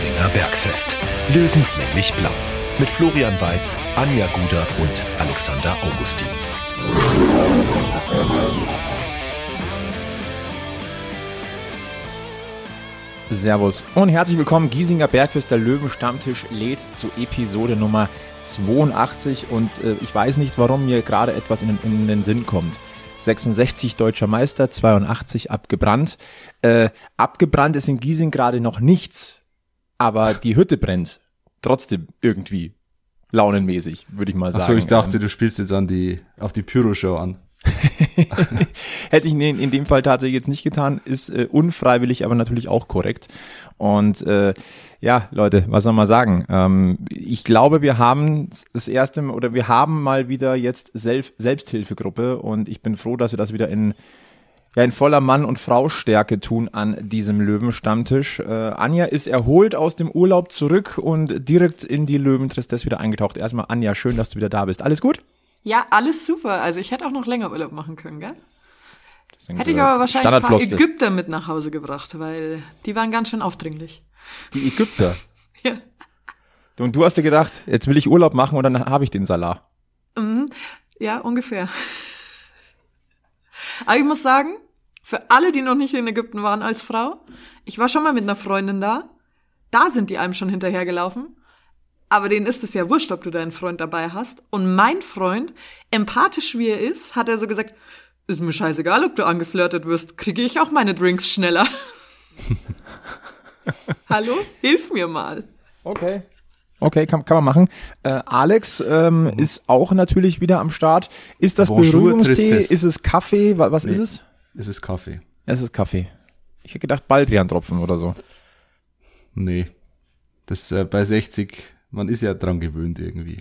Giesinger Bergfest. Löwenslänglich blau. Mit Florian Weiß, Anja Guder und Alexander Augustin. Servus und herzlich willkommen. Giesinger Bergfest, der Löwenstammtisch lädt zu Episode Nummer 82 und äh, ich weiß nicht, warum mir gerade etwas in, in, den Sinn kommt. 66 deutscher Meister, 82 abgebrannt. Äh, abgebrannt ist in Giesing gerade noch nichts, aber die Hütte brennt. Trotzdem irgendwie launenmäßig, würde ich mal sagen. Achso, ich dachte, ähm, du spielst jetzt an die, auf die Pyro-Show an. Hätte ich in, in dem Fall tatsächlich jetzt nicht getan, ist äh, unfreiwillig, aber natürlich auch korrekt. Und äh, ja, Leute, was soll man sagen? Ähm, ich glaube, wir haben das erste oder wir haben mal wieder jetzt Selb Selbsthilfegruppe und ich bin froh, dass wir das wieder in ja, in voller Mann- und Frau-Stärke tun an diesem Löwenstammtisch. Äh, Anja ist erholt aus dem Urlaub zurück und direkt in die Löwentristesse wieder eingetaucht. Erstmal, Anja, schön, dass du wieder da bist. Alles gut? Ja, alles super. Also ich hätte auch noch länger Urlaub machen können, gell? Hätte ich aber wahrscheinlich ein paar Ägypter mit nach Hause gebracht, weil die waren ganz schön aufdringlich. Die Ägypter? ja. Und du hast dir gedacht, jetzt will ich Urlaub machen und dann habe ich den Salah. Mhm. Ja, ungefähr. Aber ich muss sagen, für alle, die noch nicht in Ägypten waren als Frau, ich war schon mal mit einer Freundin da. Da sind die einem schon hinterhergelaufen. Aber denen ist es ja wurscht, ob du deinen Freund dabei hast. Und mein Freund, empathisch wie er ist, hat er so gesagt, ist mir scheißegal, ob du angeflirtet wirst, kriege ich auch meine Drinks schneller. Hallo? Hilf mir mal. Okay. Okay, kann, kann man machen. Äh, Alex ähm, mhm. ist auch natürlich wieder am Start. Ist das Bonjour, Beruhigungstee? Tristes. Ist es Kaffee? Was, was nee, ist es? Es ist Kaffee. Es ist Kaffee. Ich hätte gedacht Baldrian-Tropfen oder so. Nee. Das äh, bei 60, man ist ja dran gewöhnt irgendwie.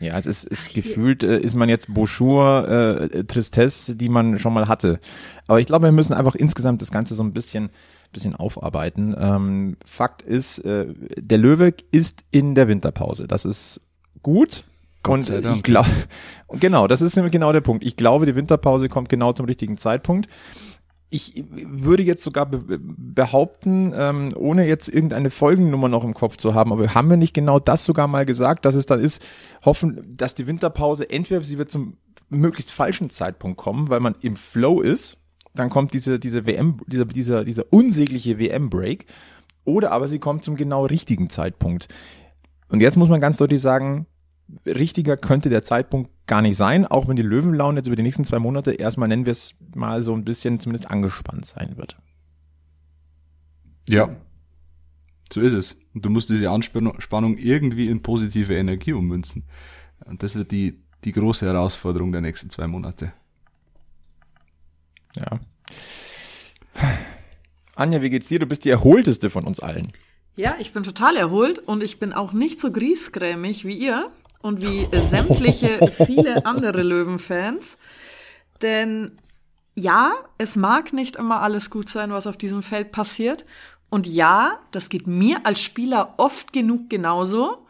Ja, es ist, ist gefühlt, äh, ist man jetzt Bonjour, äh, Tristesse, die man schon mal hatte. Aber ich glaube, wir müssen einfach insgesamt das Ganze so ein bisschen bisschen aufarbeiten. Ähm, Fakt ist, äh, der Löwe ist in der Winterpause. Das ist gut. Gott und ich glaube, genau, das ist nämlich genau der Punkt. Ich glaube, die Winterpause kommt genau zum richtigen Zeitpunkt. Ich würde jetzt sogar be behaupten, ähm, ohne jetzt irgendeine Folgennummer noch im Kopf zu haben, aber haben wir nicht genau das sogar mal gesagt, dass es dann ist, hoffen, dass die Winterpause entweder sie wird zum möglichst falschen Zeitpunkt kommen, weil man im Flow ist dann kommt diese, diese WM, dieser, dieser, dieser unsägliche WM-Break. Oder aber sie kommt zum genau richtigen Zeitpunkt. Und jetzt muss man ganz deutlich sagen, richtiger könnte der Zeitpunkt gar nicht sein, auch wenn die Löwenlaune jetzt über die nächsten zwei Monate erstmal, nennen wir es mal so ein bisschen zumindest angespannt sein wird. Ja, so ist es. Du musst diese Anspannung irgendwie in positive Energie ummünzen. Und das wird die, die große Herausforderung der nächsten zwei Monate. Ja. Anja, wie geht's dir? Du bist die erholteste von uns allen. Ja, ich bin total erholt und ich bin auch nicht so griesgrämig wie ihr und wie sämtliche viele andere Löwenfans. Denn ja, es mag nicht immer alles gut sein, was auf diesem Feld passiert. Und ja, das geht mir als Spieler oft genug genauso.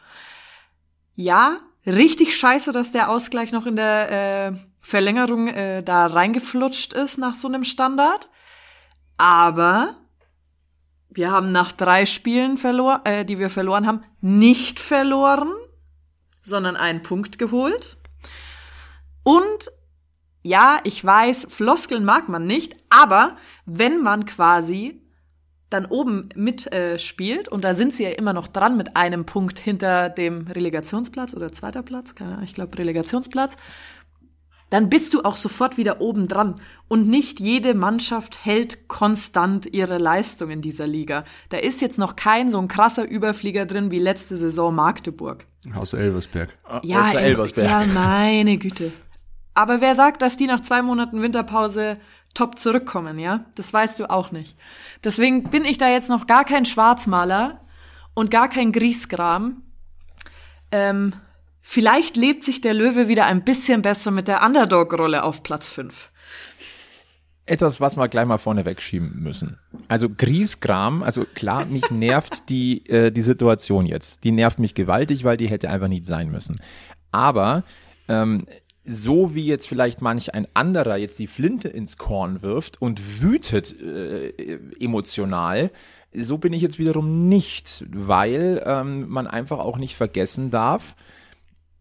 Ja, richtig scheiße, dass der Ausgleich noch in der äh, Verlängerung äh, da reingeflutscht ist nach so einem Standard. Aber wir haben nach drei Spielen verloren, äh, die wir verloren haben, nicht verloren, sondern einen Punkt geholt. Und ja, ich weiß, Floskeln mag man nicht, aber wenn man quasi dann oben mitspielt, äh, und da sind sie ja immer noch dran mit einem Punkt hinter dem Relegationsplatz oder zweiter Platz, ich glaube Relegationsplatz, dann bist du auch sofort wieder oben dran. Und nicht jede Mannschaft hält konstant ihre Leistung in dieser Liga. Da ist jetzt noch kein so ein krasser Überflieger drin wie letzte Saison Magdeburg. Außer Elversberg. Ja, Außer Elversberg. Ja, meine Güte. Aber wer sagt, dass die nach zwei Monaten Winterpause top zurückkommen, ja? Das weißt du auch nicht. Deswegen bin ich da jetzt noch gar kein Schwarzmaler und gar kein Griesgram. Ähm, Vielleicht lebt sich der Löwe wieder ein bisschen besser mit der Underdog-Rolle auf Platz 5. Etwas, was wir gleich mal vorne wegschieben müssen. Also Griesgram, also klar, mich nervt die, äh, die Situation jetzt. Die nervt mich gewaltig, weil die hätte einfach nicht sein müssen. Aber ähm, so wie jetzt vielleicht manch ein anderer jetzt die Flinte ins Korn wirft und wütet äh, emotional, So bin ich jetzt wiederum nicht, weil ähm, man einfach auch nicht vergessen darf,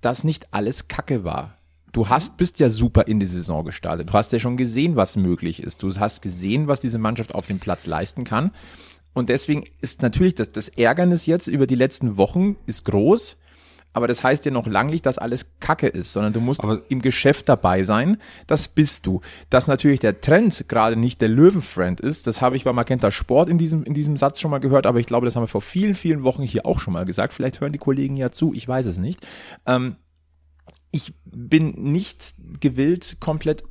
dass nicht alles Kacke war. Du hast, bist ja super in die Saison gestartet. Du hast ja schon gesehen, was möglich ist. Du hast gesehen, was diese Mannschaft auf dem Platz leisten kann. Und deswegen ist natürlich das, das Ärgernis jetzt über die letzten Wochen ist groß. Aber das heißt ja noch lang nicht, dass alles Kacke ist, sondern du musst Aber im Geschäft dabei sein. Das bist du. Dass natürlich der Trend gerade nicht der Löwenfriend ist, das habe ich bei Magenta Sport in diesem, in diesem Satz schon mal gehört, aber ich glaube, das haben wir vor vielen, vielen Wochen hier auch schon mal gesagt. Vielleicht hören die Kollegen ja zu, ich weiß es nicht. Ähm, ich bin nicht gewillt, komplett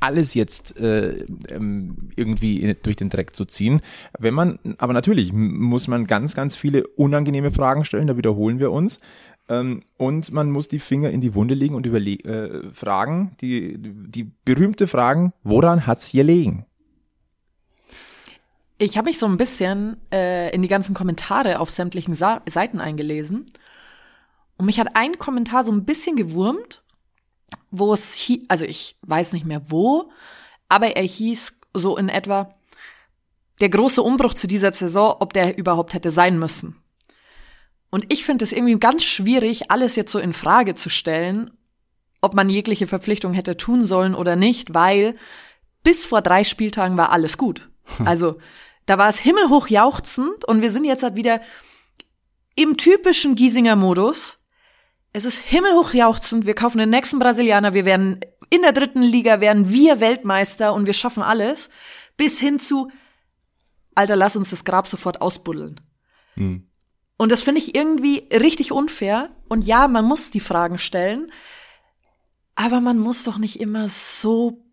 alles jetzt äh, ähm, irgendwie durch den Dreck zu ziehen. Wenn man, aber natürlich muss man ganz, ganz viele unangenehme Fragen stellen, da wiederholen wir uns. Ähm, und man muss die Finger in die Wunde legen und überle äh, fragen, die, die berühmte Fragen, woran hat's gelegen? Ich habe mich so ein bisschen äh, in die ganzen Kommentare auf sämtlichen Sa Seiten eingelesen. Und mich hat ein Kommentar so ein bisschen gewurmt, wo es hieß, also ich weiß nicht mehr wo, aber er hieß so in etwa, der große Umbruch zu dieser Saison, ob der überhaupt hätte sein müssen. Und ich finde es irgendwie ganz schwierig, alles jetzt so in Frage zu stellen, ob man jegliche Verpflichtung hätte tun sollen oder nicht, weil bis vor drei Spieltagen war alles gut. Also da war es himmelhoch jauchzend und wir sind jetzt halt wieder im typischen Giesinger Modus. Es ist himmelhoch jauchzend, wir kaufen den nächsten Brasilianer, wir werden in der dritten Liga werden wir Weltmeister und wir schaffen alles, bis hin zu, Alter, lass uns das Grab sofort ausbuddeln. Hm. Und das finde ich irgendwie richtig unfair. Und ja, man muss die Fragen stellen, aber man muss doch nicht immer so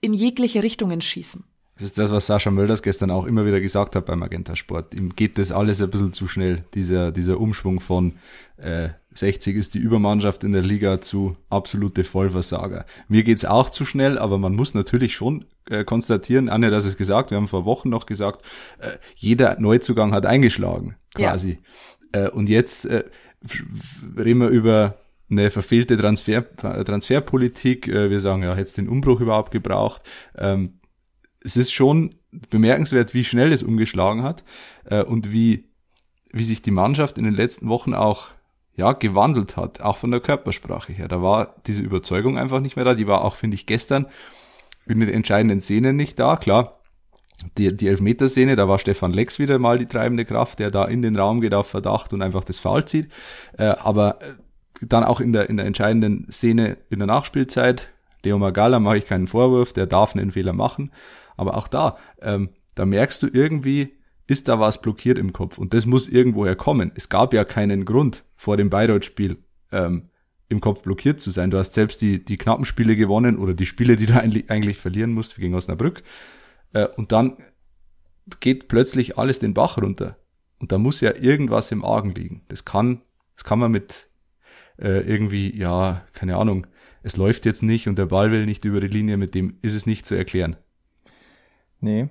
in jegliche Richtungen schießen. Das ist das, was Sascha Mölders gestern auch immer wieder gesagt hat beim Magenta Sport. Ihm geht das alles ein bisschen zu schnell, dieser, dieser Umschwung von äh, 60 ist die Übermannschaft in der Liga zu absolute Vollversager. Mir geht's auch zu schnell, aber man muss natürlich schon äh, konstatieren, Anja, das ist gesagt, wir haben vor Wochen noch gesagt, äh, jeder Neuzugang hat eingeschlagen, quasi. Ja. Äh, und jetzt äh, reden wir über eine verfehlte Transfer, Transferpolitik. Äh, wir sagen, ja, hätte den Umbruch überhaupt gebraucht. Ähm, es ist schon bemerkenswert, wie schnell es umgeschlagen hat äh, und wie, wie sich die Mannschaft in den letzten Wochen auch ja, gewandelt hat, auch von der Körpersprache her. Da war diese Überzeugung einfach nicht mehr da. Die war auch, finde ich, gestern in den entscheidenden Szenen nicht da. Klar, die, die Elfmeterszene, da war Stefan Lex wieder mal die treibende Kraft, der da in den Raum geht auf Verdacht und einfach das Foul zieht. Äh, aber äh, dann auch in der, in der entscheidenden Szene in der Nachspielzeit, Leo Magala mache ich keinen Vorwurf, der darf einen Fehler machen. Aber auch da, ähm, da merkst du irgendwie, ist da was blockiert im Kopf und das muss irgendwoher kommen. Es gab ja keinen Grund vor dem Bayreuth-Spiel ähm, im Kopf blockiert zu sein. Du hast selbst die, die knappen Spiele gewonnen oder die Spiele, die du eigentlich, verlieren musst, wie gegen Osnabrück. Äh, und dann geht plötzlich alles den Bach runter. Und da muss ja irgendwas im Argen liegen. Das kann, das kann man mit äh, irgendwie, ja, keine Ahnung, es läuft jetzt nicht und der Ball will nicht über die Linie, mit dem ist es nicht zu erklären. Nee.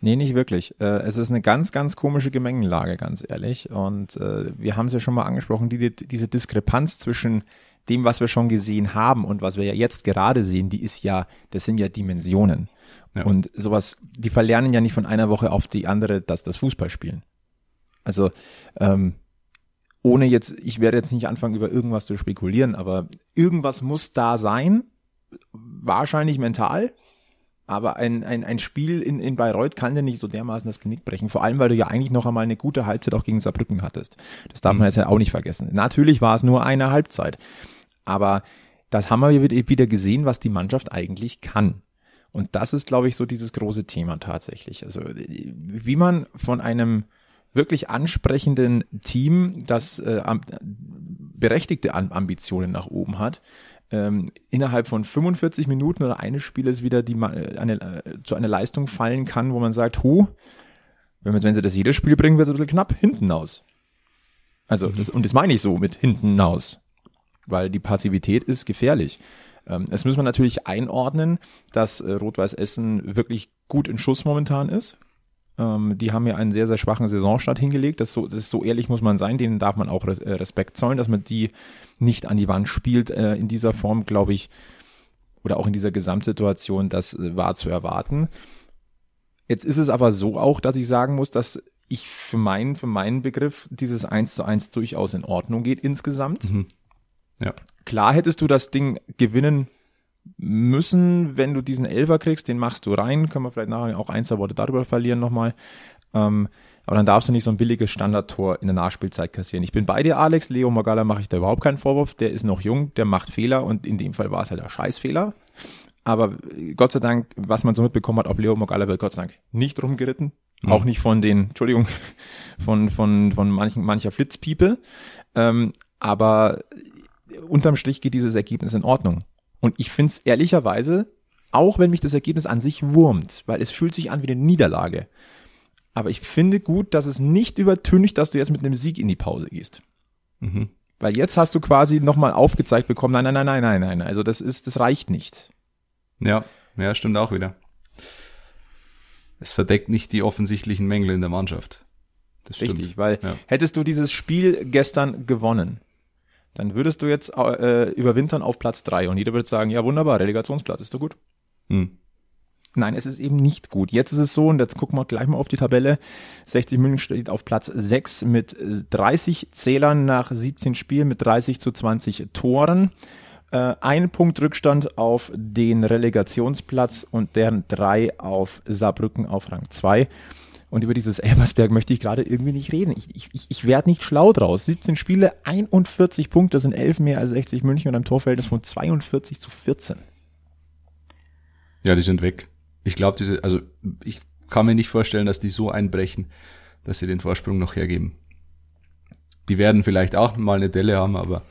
Nee, nicht wirklich. Äh, es ist eine ganz, ganz komische Gemengenlage, ganz ehrlich. Und äh, wir haben es ja schon mal angesprochen, die, diese Diskrepanz zwischen dem, was wir schon gesehen haben und was wir ja jetzt gerade sehen, die ist ja, das sind ja Dimensionen. Ja. Und sowas, die verlernen ja nicht von einer Woche auf die andere das, das Fußballspielen. Also, ähm, ohne jetzt, ich werde jetzt nicht anfangen, über irgendwas zu spekulieren, aber irgendwas muss da sein, wahrscheinlich mental, aber ein, ein, ein Spiel in, in Bayreuth kann dir nicht so dermaßen das Genick brechen. Vor allem, weil du ja eigentlich noch einmal eine gute Halbzeit auch gegen Saarbrücken hattest. Das darf man jetzt ja auch nicht vergessen. Natürlich war es nur eine Halbzeit. Aber das haben wir wieder gesehen, was die Mannschaft eigentlich kann. Und das ist, glaube ich, so dieses große Thema tatsächlich. Also, wie man von einem wirklich ansprechenden Team, das äh, berechtigte Ambitionen nach oben hat, ähm, innerhalb von 45 Minuten oder eines Spieles wieder die, eine, äh, zu einer Leistung fallen kann, wo man sagt, hu, wenn, wenn sie das jedes Spiel bringen, wird es ein bisschen knapp hinten aus. Also, mhm. das, und das meine ich so mit hinten aus. Weil die Passivität ist gefährlich. Ähm, es muss man natürlich einordnen, dass äh, Rot-Weiß Essen wirklich gut in Schuss momentan ist. Ähm, die haben ja einen sehr, sehr schwachen Saisonstart hingelegt. Das, so, das ist so ehrlich muss man sein, denen darf man auch res äh, Respekt zollen, dass man die nicht an die Wand spielt. Äh, in dieser Form, glaube ich, oder auch in dieser Gesamtsituation, das äh, war zu erwarten. Jetzt ist es aber so auch, dass ich sagen muss, dass ich für meinen, für meinen Begriff dieses 1 zu 1 durchaus in Ordnung geht insgesamt. Mhm. Ja. Klar hättest du das Ding gewinnen müssen, wenn du diesen Elfer kriegst, den machst du rein, können wir vielleicht nachher auch ein, zwei Worte darüber verlieren nochmal. Ähm, aber dann darfst du nicht so ein billiges Standardtor in der Nachspielzeit kassieren. Ich bin bei dir, Alex. Leo Magala mache ich da überhaupt keinen Vorwurf. Der ist noch jung, der macht Fehler und in dem Fall war es halt ein Scheißfehler. Aber Gott sei Dank, was man so mitbekommen hat, auf Leo Magala wird Gott sei Dank nicht rumgeritten. Mhm. Auch nicht von den, Entschuldigung, von, von, von manchen, mancher Flitzpiepe. Ähm, aber unterm Strich geht dieses Ergebnis in Ordnung. Und ich finde es ehrlicherweise, auch wenn mich das Ergebnis an sich wurmt, weil es fühlt sich an wie eine Niederlage. Aber ich finde gut, dass es nicht übertüncht, dass du jetzt mit einem Sieg in die Pause gehst. Mhm. Weil jetzt hast du quasi nochmal aufgezeigt bekommen, nein, nein, nein, nein, nein, nein. Also das ist, das reicht nicht. Ja, ja, stimmt auch wieder. Es verdeckt nicht die offensichtlichen Mängel in der Mannschaft. Das Richtig, stimmt. weil ja. hättest du dieses Spiel gestern gewonnen, dann würdest du jetzt äh, überwintern auf Platz drei und jeder würde sagen, ja wunderbar, Relegationsplatz, ist doch gut. Hm. Nein, es ist eben nicht gut. Jetzt ist es so, und jetzt gucken wir gleich mal auf die Tabelle. 60 München steht auf Platz 6 mit 30 Zählern nach 17 Spielen mit 30 zu 20 Toren. Äh, ein Punkt Rückstand auf den Relegationsplatz und deren drei auf Saarbrücken auf Rang 2. Und über dieses Elversberg möchte ich gerade irgendwie nicht reden. Ich, ich, ich werde nicht schlau draus. 17 Spiele, 41 Punkte, sind 11 mehr als 60 München und ein Torverhältnis von 42 zu 14. Ja, die sind weg. Ich glaube, diese, also ich kann mir nicht vorstellen, dass die so einbrechen, dass sie den Vorsprung noch hergeben. Die werden vielleicht auch mal eine Delle haben, aber.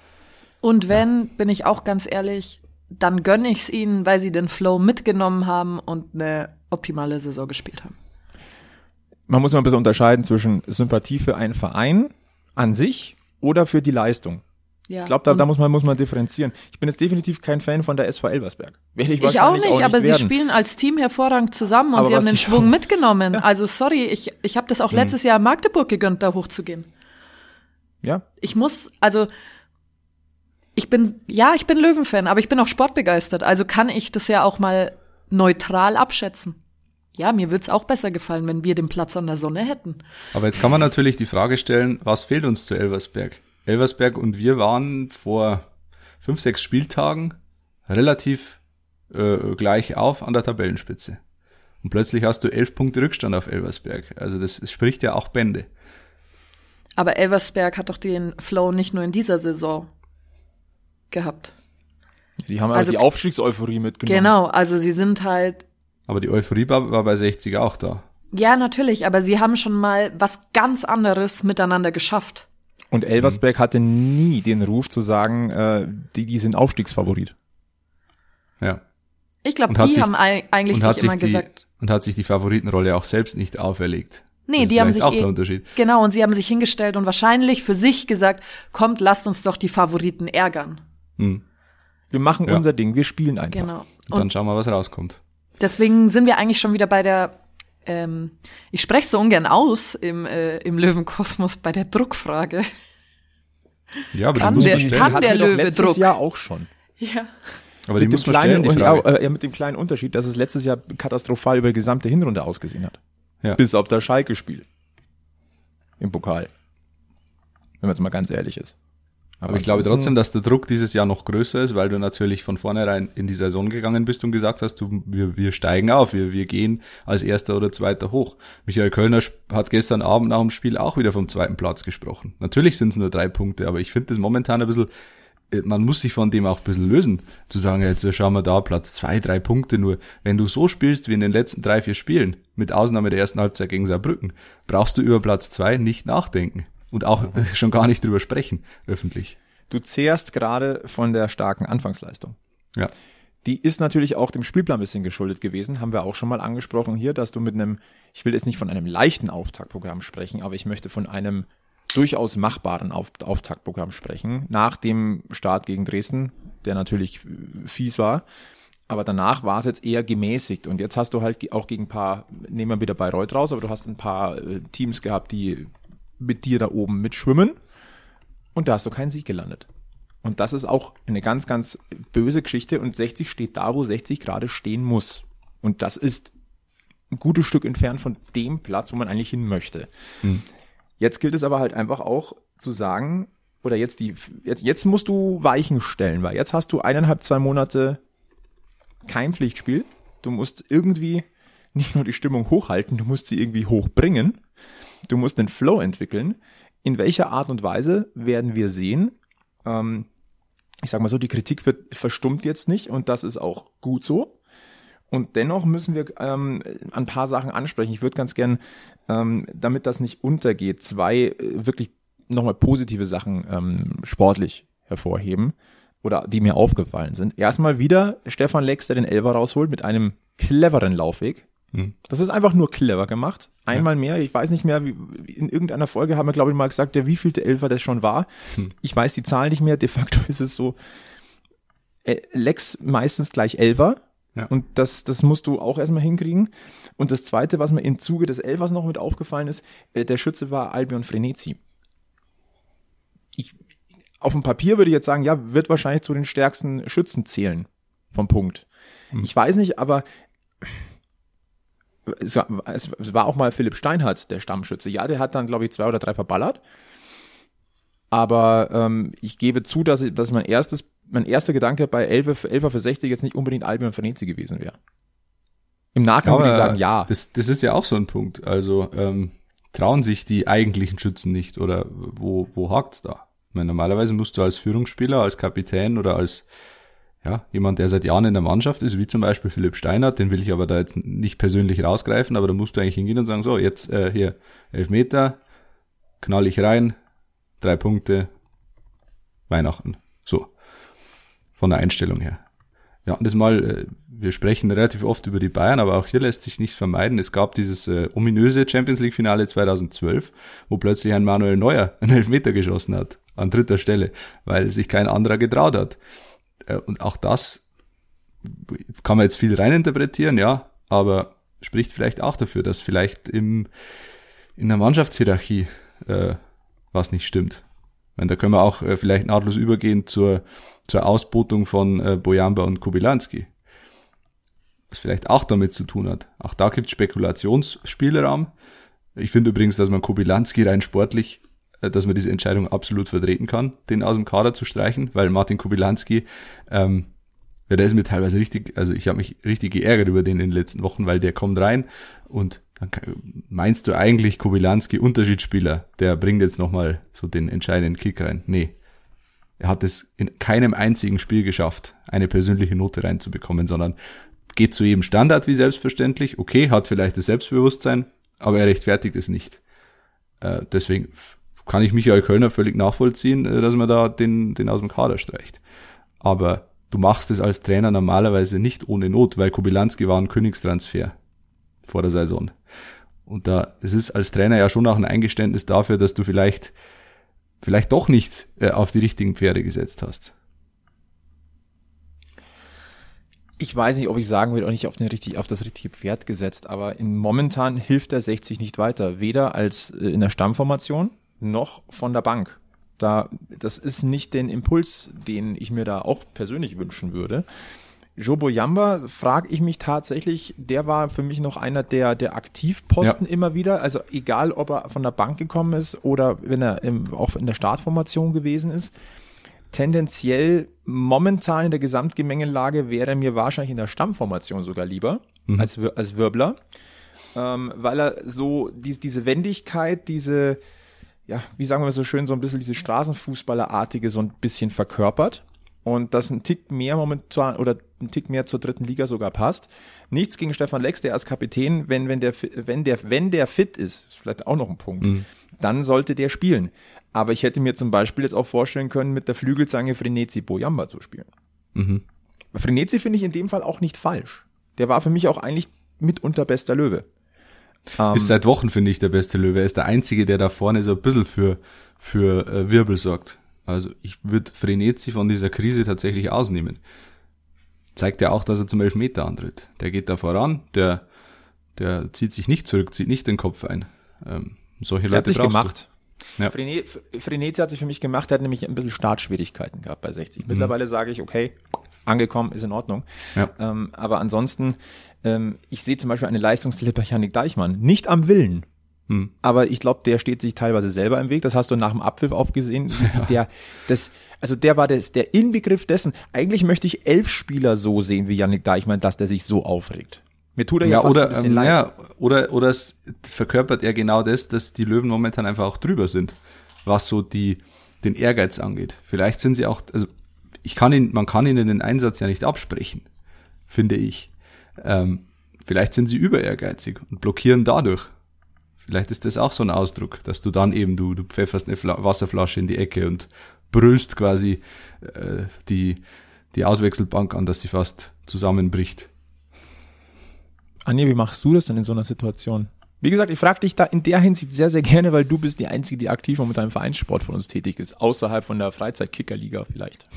Und wenn, ja. bin ich auch ganz ehrlich, dann gönne ich es ihnen, weil sie den Flow mitgenommen haben und eine optimale Saison gespielt haben. Man muss mal ein bisschen unterscheiden zwischen Sympathie für einen Verein an sich oder für die Leistung. Ja. Ich glaube, da, da muss man muss man differenzieren. Ich bin jetzt definitiv kein Fan von der SV Elversberg. ich, ich auch nicht, auch nicht aber werden. sie spielen als Team hervorragend zusammen und aber sie haben den Schwung mitgenommen. Ja. Also sorry, ich ich habe das auch mhm. letztes Jahr Magdeburg gegönnt, da hochzugehen. Ja. Ich muss also ich bin ja, ich bin Löwenfan, aber ich bin auch sportbegeistert, also kann ich das ja auch mal neutral abschätzen. Ja, mir würde es auch besser gefallen, wenn wir den Platz an der Sonne hätten. Aber jetzt kann man natürlich die Frage stellen, was fehlt uns zu Elversberg? Elversberg und wir waren vor fünf, sechs Spieltagen relativ äh, gleich auf an der Tabellenspitze. Und plötzlich hast du elf Punkte Rückstand auf Elversberg. Also das, das spricht ja auch Bände. Aber Elversberg hat doch den Flow nicht nur in dieser Saison gehabt. Die haben also die Aufstiegseuphorie mitgenommen. Genau, also sie sind halt. Aber die Euphorie war, war bei 60 auch da. Ja, natürlich, aber sie haben schon mal was ganz anderes miteinander geschafft. Und Elversberg mhm. hatte nie den Ruf zu sagen, äh, die, die sind Aufstiegsfavorit. Ja. Ich glaube, die sich, haben eigentlich sich immer die, gesagt. Und hat sich die Favoritenrolle auch selbst nicht auferlegt. Nee, die haben sich auch eh, der Unterschied. Genau, und sie haben sich hingestellt und wahrscheinlich für sich gesagt, kommt, lasst uns doch die Favoriten ärgern. Hm. Wir machen ja. unser Ding, wir spielen einfach. Genau. Und, und dann schauen wir, was rauskommt. Deswegen sind wir eigentlich schon wieder bei der ähm, ich spreche so ungern aus im, äh, im Löwenkosmos bei der Druckfrage. Ja, aber kann die muss der, man stellen. Kann der Löwe Druck? Jahr auch schon. Ja. Aber die mit muss man stellen, die Frage. Ja, äh, mit dem kleinen Unterschied, dass es letztes Jahr katastrophal über die gesamte Hinrunde ausgesehen hat. Ja. Bis auf das Schalke-Spiel. Im Pokal. Wenn man jetzt mal ganz ehrlich ist. Aber, ich glaube trotzdem, dass der Druck dieses Jahr noch größer ist, weil du natürlich von vornherein in die Saison gegangen bist und gesagt hast, du, wir, wir steigen auf, wir, wir gehen als erster oder zweiter hoch. Michael Kölner hat gestern Abend nach dem Spiel auch wieder vom zweiten Platz gesprochen. Natürlich sind es nur drei Punkte, aber ich finde das momentan ein bisschen, äh, man muss sich von dem auch ein bisschen lösen, zu sagen, jetzt schauen wir da, Platz zwei, drei Punkte nur. Wenn du so spielst wie in den letzten drei, vier Spielen, mit Ausnahme der ersten Halbzeit gegen Saarbrücken, brauchst du über Platz zwei nicht nachdenken und auch schon gar nicht drüber sprechen, öffentlich. Du zehrst gerade von der starken Anfangsleistung. Ja. Die ist natürlich auch dem Spielplan ein bisschen geschuldet gewesen, haben wir auch schon mal angesprochen hier, dass du mit einem, ich will jetzt nicht von einem leichten Auftaktprogramm sprechen, aber ich möchte von einem durchaus machbaren Auf Auftaktprogramm sprechen, nach dem Start gegen Dresden, der natürlich fies war. Aber danach war es jetzt eher gemäßigt. Und jetzt hast du halt auch gegen ein paar, nehmen wir wieder Bayreuth raus, aber du hast ein paar äh, Teams gehabt, die mit dir da oben mitschwimmen. Und da hast du keinen Sieg gelandet. Und das ist auch eine ganz, ganz böse Geschichte. Und 60 steht da, wo 60 gerade stehen muss. Und das ist ein gutes Stück entfernt von dem Platz, wo man eigentlich hin möchte. Hm. Jetzt gilt es aber halt einfach auch zu sagen, oder jetzt die, jetzt, jetzt musst du Weichen stellen, weil jetzt hast du eineinhalb, zwei Monate kein Pflichtspiel. Du musst irgendwie nicht nur die Stimmung hochhalten, du musst sie irgendwie hochbringen. Du musst den Flow entwickeln. In welcher Art und Weise werden wir sehen? Ähm, ich sag mal so, die Kritik wird verstummt jetzt nicht und das ist auch gut so. Und dennoch müssen wir ähm, ein paar Sachen ansprechen. Ich würde ganz gern, ähm, damit das nicht untergeht, zwei äh, wirklich nochmal positive Sachen ähm, sportlich hervorheben oder die mir aufgefallen sind. Erstmal wieder Stefan Lex, der den Elfer rausholt mit einem cleveren Laufweg. Hm. Das ist einfach nur clever gemacht. Einmal mehr, ich weiß nicht mehr, wie, in irgendeiner Folge haben wir, glaube ich, mal gesagt, der wievielte Elfer das schon war. Hm. Ich weiß die Zahl nicht mehr. De facto ist es so, äh, Lex meistens gleich Elfer. Ja. Und das, das musst du auch erstmal hinkriegen. Und das Zweite, was mir im Zuge des Elfers noch mit aufgefallen ist, äh, der Schütze war Albion Frenetzi. Ich, auf dem Papier würde ich jetzt sagen, ja, wird wahrscheinlich zu den stärksten Schützen zählen vom Punkt. Ich weiß nicht, aber es war, es auch mal Philipp Steinhardt, der Stammschütze. Ja, der hat dann, glaube ich, zwei oder drei verballert. Aber ähm, ich gebe zu, dass, dass mein erstes, mein erster Gedanke bei Elfer für, Elfer für 60 jetzt nicht unbedingt Albion Frenetzi gewesen wäre. Im Nachgang würde ich sagen, ja. Das, das ist ja auch so ein Punkt. Also ähm, trauen sich die eigentlichen Schützen nicht oder wo, wo hakt's da? Ich meine, normalerweise musst du als Führungsspieler, als Kapitän oder als ja, jemand, der seit Jahren in der Mannschaft ist, wie zum Beispiel Philipp Steinert, den will ich aber da jetzt nicht persönlich rausgreifen, aber da musst du eigentlich hingehen und sagen, so, jetzt äh, hier elf Meter, knall ich rein, drei Punkte, Weihnachten. So. Von der Einstellung her. Ja, und das mal, äh, wir sprechen relativ oft über die Bayern, aber auch hier lässt sich nicht vermeiden. Es gab dieses äh, ominöse Champions League Finale 2012, wo plötzlich ein Manuel Neuer einen Elfmeter geschossen hat, an dritter Stelle, weil sich kein anderer getraut hat. Äh, und auch das kann man jetzt viel reininterpretieren, ja, aber spricht vielleicht auch dafür, dass vielleicht im, in der Mannschaftshierarchie äh, was nicht stimmt. Meine, da können wir auch äh, vielleicht nahtlos übergehen zur, zur Ausbotung von äh, Bojamba und Kobylanski. Was vielleicht auch damit zu tun hat. Auch da gibt es Spekulationsspielraum. Ich finde übrigens, dass man Kobylanski rein sportlich, dass man diese Entscheidung absolut vertreten kann, den aus dem Kader zu streichen, weil Martin Kobylanski, ähm, ja, der ist mir teilweise richtig, also ich habe mich richtig geärgert über den in den letzten Wochen, weil der kommt rein und dann meinst du eigentlich Kobylanski Unterschiedsspieler, der bringt jetzt nochmal so den entscheidenden Kick rein. Nee. Er hat es in keinem einzigen Spiel geschafft, eine persönliche Note reinzubekommen, sondern geht zu jedem Standard wie selbstverständlich. Okay, hat vielleicht das Selbstbewusstsein, aber er rechtfertigt es nicht. Äh, deswegen kann ich Michael Kölner völlig nachvollziehen, äh, dass man da den, den aus dem Kader streicht. Aber du machst es als Trainer normalerweise nicht ohne Not, weil Kobylanski war ein Königstransfer vor der Saison. Und da, es ist als Trainer ja schon auch ein Eingeständnis dafür, dass du vielleicht, vielleicht doch nicht äh, auf die richtigen Pferde gesetzt hast. Ich weiß nicht, ob ich sagen will, auch nicht auf, den richtig, auf das richtige Pferd gesetzt, aber in, momentan hilft der 60 nicht weiter. Weder als äh, in der Stammformation noch von der Bank. Da, das ist nicht den Impuls, den ich mir da auch persönlich wünschen würde. Jobo Yamba frage ich mich tatsächlich, der war für mich noch einer der, der Aktivposten Ja. immer wieder. Also egal, ob er von der Bank gekommen ist oder wenn er im, auch in der Startformation gewesen ist. Tendenziell momentan in der Gesamtgemengelage wäre er mir wahrscheinlich in der Stammformation sogar lieber als, Wir- als Wirbler. Ähm, weil er so dies, diese Wendigkeit, diese, ja, wie sagen wir so schön, so ein bisschen diese Straßenfußballerartige so ein bisschen verkörpert und das ein Tick mehr momentan oder ein Tick mehr zur dritten Liga sogar passt. Nichts gegen Stefan Lex, der als Kapitän, wenn, wenn der, wenn der, wenn der fit ist, vielleicht auch noch ein Punkt, dann sollte der spielen. Aber ich hätte mir zum Beispiel jetzt auch vorstellen können, mit der Flügelzange Frenetzi Boyamba zu spielen. Mhm. Frenetzi finde ich in dem Fall auch nicht falsch. Der war für mich auch eigentlich mitunter bester Löwe. Ähm, Ist seit Wochen, finde ich, der beste Löwe. Er ist der Einzige, der da vorne so ein bisschen für, für äh, Wirbel sorgt. Also ich würde Frenetzi von dieser Krise tatsächlich ausnehmen. Zeigt ja auch, dass er zum Elfmeter antritt. Der geht da voran, der, der zieht sich nicht zurück, zieht nicht den Kopf ein. Ähm, solche Der hat Leute sich brauchst gemacht. Ja. Frene- Frenetzi hat sich für mich gemacht, der hat nämlich ein bisschen Startschwierigkeiten gehabt bei 60. Mhm. Mittlerweile sage ich, okay, angekommen, ist in Ordnung. Ja. Ähm, aber ansonsten, ähm, ich sehe zum Beispiel eine Leistungsstelle bei Janik Deichmann. Nicht am Willen. Hm. Aber ich glaube, der steht sich teilweise selber im Weg. Das hast du nach dem Abpfiff aufgesehen. Wie Der, das, also der war das, der Inbegriff dessen. Eigentlich möchte ich elf Spieler so sehen wie Janik Deichmann, dass der sich so aufregt. Mir tut er ja, Ja, fast ein oder, bisschen ähm, leid. ja, oder, oder es verkörpert er genau das, dass die Löwen momentan einfach auch drüber sind, was so die, den Ehrgeiz angeht. Vielleicht sind sie auch, also ich kann ihn, man kann ihnen den Einsatz ja nicht absprechen, finde ich. Ähm, vielleicht sind sie über ehrgeizig und blockieren dadurch. Vielleicht ist das auch so ein Ausdruck, dass du dann eben, du, du pfefferst eine Fla Wasserflasche in die Ecke und brüllst quasi äh, die, die Auswechselbank an, dass sie fast zusammenbricht. Anja, wie machst du das denn in so einer Situation? Wie gesagt, ich frage dich da in der Hinsicht sehr, sehr gerne, weil du bist die Einzige, die aktiv mit deinem Vereinssport von uns tätig ist, außerhalb von der Freizeit-Kicker-Liga vielleicht.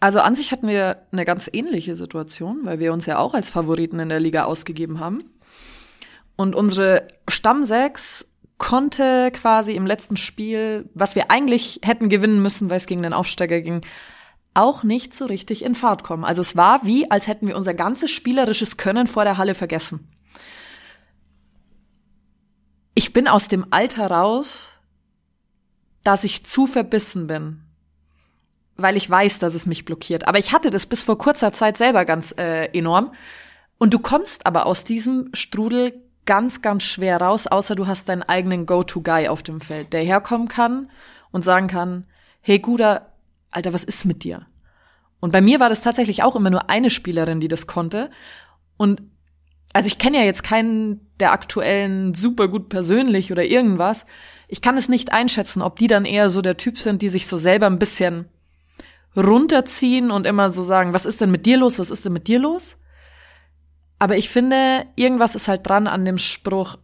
Also an sich hatten wir eine ganz ähnliche Situation, weil wir uns ja auch als Favoriten in der Liga ausgegeben haben. Und unsere Stammsechs konnte quasi im letzten Spiel, was wir eigentlich hätten gewinnen müssen, weil es gegen den Aufsteiger ging, auch nicht so richtig in Fahrt kommen. Also es war wie, als hätten wir unser ganzes spielerisches Können vor der Halle vergessen. Ich bin aus dem Alter raus, dass ich zu verbissen bin weil ich weiß, dass es mich blockiert. Aber ich hatte das bis vor kurzer Zeit selber ganz äh, enorm. Und du kommst aber aus diesem Strudel ganz, ganz schwer raus, außer du hast deinen eigenen Go-To-Guy auf dem Feld, der herkommen kann und sagen kann, hey Guda, Alter, was ist mit dir? Und bei mir war das tatsächlich auch immer nur eine Spielerin, die das konnte. Und also ich kenne ja jetzt keinen der aktuellen super gut persönlich oder irgendwas. Ich kann es nicht einschätzen, ob die dann eher so der Typ sind, die sich so selber ein bisschen runterziehen und immer so sagen, was ist denn mit dir los, was ist denn mit dir los? Aber ich finde, irgendwas ist halt dran an dem Spruch,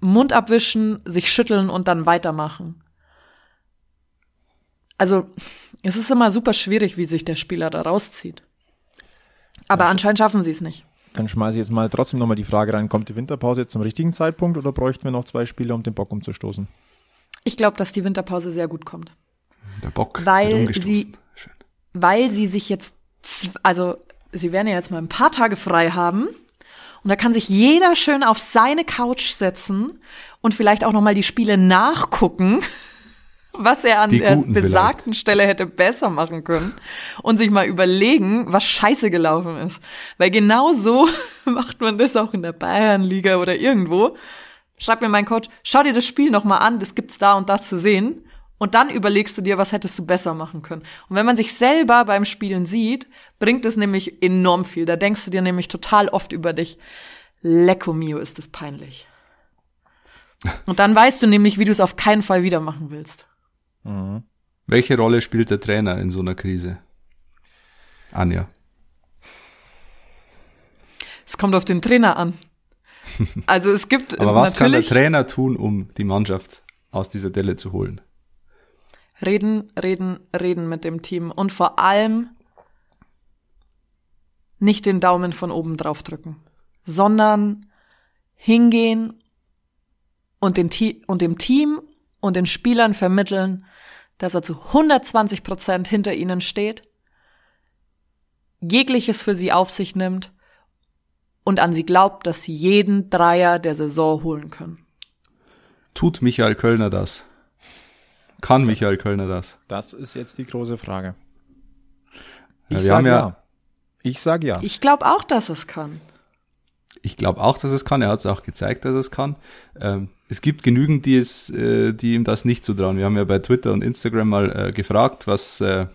Mund abwischen, sich schütteln und dann weitermachen. Also, es ist immer super schwierig, wie sich der Spieler da rauszieht. Aber anscheinend schaffen sie es nicht. Dann schmeiße ich jetzt mal trotzdem nochmal die Frage rein, kommt die Winterpause jetzt zum richtigen Zeitpunkt oder bräuchten wir noch zwei Spiele, um den Bock umzustoßen? Ich glaube, dass die Winterpause sehr gut kommt. Der Bock Weil sie- weil sie sich jetzt, also sie werden ja jetzt mal ein paar Tage frei haben und da kann sich jeder schön auf seine Couch setzen und vielleicht auch noch mal die Spiele nachgucken, was er an der besagten Stelle hätte besser machen können und sich mal überlegen, was scheiße gelaufen ist. Weil genau so macht man das auch in der Bayernliga oder irgendwo. Schreibt mir mein Coach, schau dir das Spiel noch mal an, das gibt's da und da zu sehen. Und dann überlegst du dir, was hättest du besser machen können. Und wenn man sich selber beim Spielen sieht, bringt es nämlich enorm viel. Da denkst du dir nämlich total oft über dich, lecco mio, ist das peinlich. Und dann weißt du nämlich, wie du es auf keinen Fall wieder machen willst. Welche Rolle spielt der Trainer in so einer Krise? Anja. Es kommt auf den Trainer an. Also es gibt Aber was kann der Trainer tun, um die Mannschaft aus dieser Delle zu holen? Reden, reden, reden mit dem Team und vor allem nicht den Daumen von oben drauf drücken, sondern hingehen und, den und dem Team und den Spielern vermitteln, dass er zu 120 Prozent hinter ihnen steht, jegliches für sie auf sich nimmt und an sie glaubt, dass sie jeden Dreier der Saison holen können. Tut Michael Kölner das? Kann Michael Kölner das? Das ist jetzt die große Frage. Ja, Ich wir sag haben ja. ja- Ich sag ja. Ich glaube auch, dass es kann. Ich glaube auch, dass es kann. Er hat es auch gezeigt, dass es kann. Ähm, es gibt genügend, die es, äh, die ihm das nicht zutrauen. Wir haben ja bei Twitter und Instagram mal äh, gefragt, was, äh,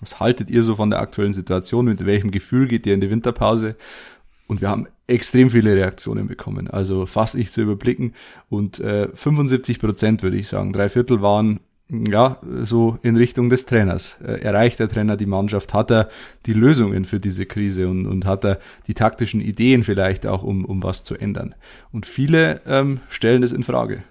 was haltet ihr so von der aktuellen Situation? Mit welchem Gefühl geht ihr in die Winterpause? Und wir haben extrem viele Reaktionen bekommen. Also fast nicht zu überblicken. Und äh, 75 Prozent würde ich sagen. Drei Viertel waren ja, so in Richtung des Trainers. Äh, Erreicht der Trainer die Mannschaft? Hat er die Lösungen für diese Krise und, und hat er die taktischen Ideen vielleicht auch, um, um was zu ändern? Und viele ähm, stellen es in Frage.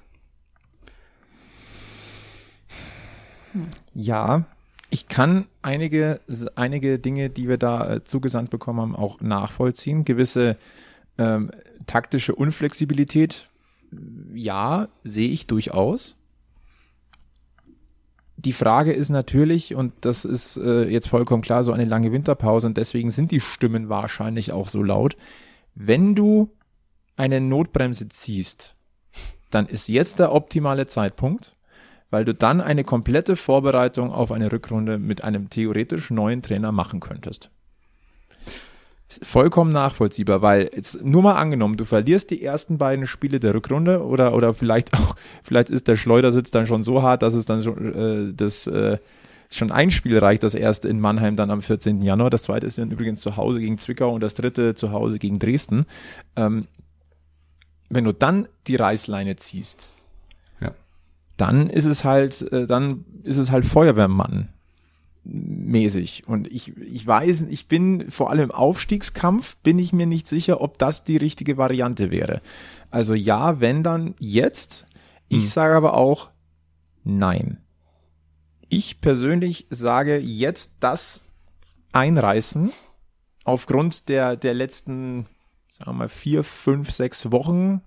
Ja, ich kann einige, einige Dinge, die wir da äh, zugesandt bekommen haben, auch nachvollziehen. Gewisse ähm, taktische Unflexibilität, ja, sehe ich durchaus. Die Frage ist natürlich, und das ist äh, jetzt vollkommen klar, so eine lange Winterpause und deswegen sind die Stimmen wahrscheinlich auch so laut. Wenn du eine Notbremse ziehst, dann ist jetzt der optimale Zeitpunkt, weil du dann eine komplette Vorbereitung auf eine Rückrunde mit einem theoretisch neuen Trainer machen könntest. Vollkommen nachvollziehbar, weil jetzt nur mal angenommen, du verlierst die ersten beiden Spiele der Rückrunde oder oder vielleicht auch vielleicht ist der Schleudersitz dann schon so hart, dass es dann schon äh, das äh, schon ein Spiel reicht, das erste in Mannheim dann am 14. Januar, das zweite ist dann übrigens zu Hause gegen Zwickau und das dritte zu Hause gegen Dresden. Ähm, wenn du dann die Reißleine ziehst, Ja. dann ist es halt, äh, dann ist es halt Feuerwehrmann mäßig. Und ich, ich weiß, ich bin vor allem im Aufstiegskampf, bin ich mir nicht sicher, ob das die richtige Variante wäre. Also ja, wenn dann jetzt. Ich Hm. sage aber auch nein. Ich persönlich sage jetzt das einreißen aufgrund der, der letzten, sagen wir mal, vier, fünf, sechs Wochen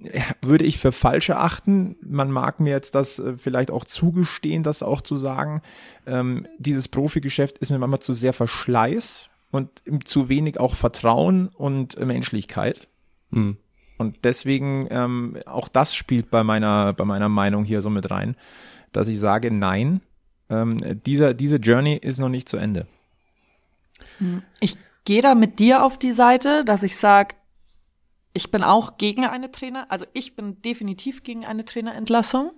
würde ich für falsch erachten. Man mag mir jetzt das äh, vielleicht auch zugestehen, das auch zu sagen. Ähm, dieses Profigeschäft ist mir manchmal zu sehr Verschleiß und zu wenig auch Vertrauen und äh, Menschlichkeit. Hm. Und deswegen ähm, auch das spielt bei meiner bei meiner Meinung hier so mit rein, dass ich sage, nein, ähm, dieser diese Journey ist noch nicht zu Ende. Ich gehe da mit dir auf die Seite, dass ich sage, ich bin auch gegen eine Trainer, also ich bin definitiv gegen eine Trainerentlassung.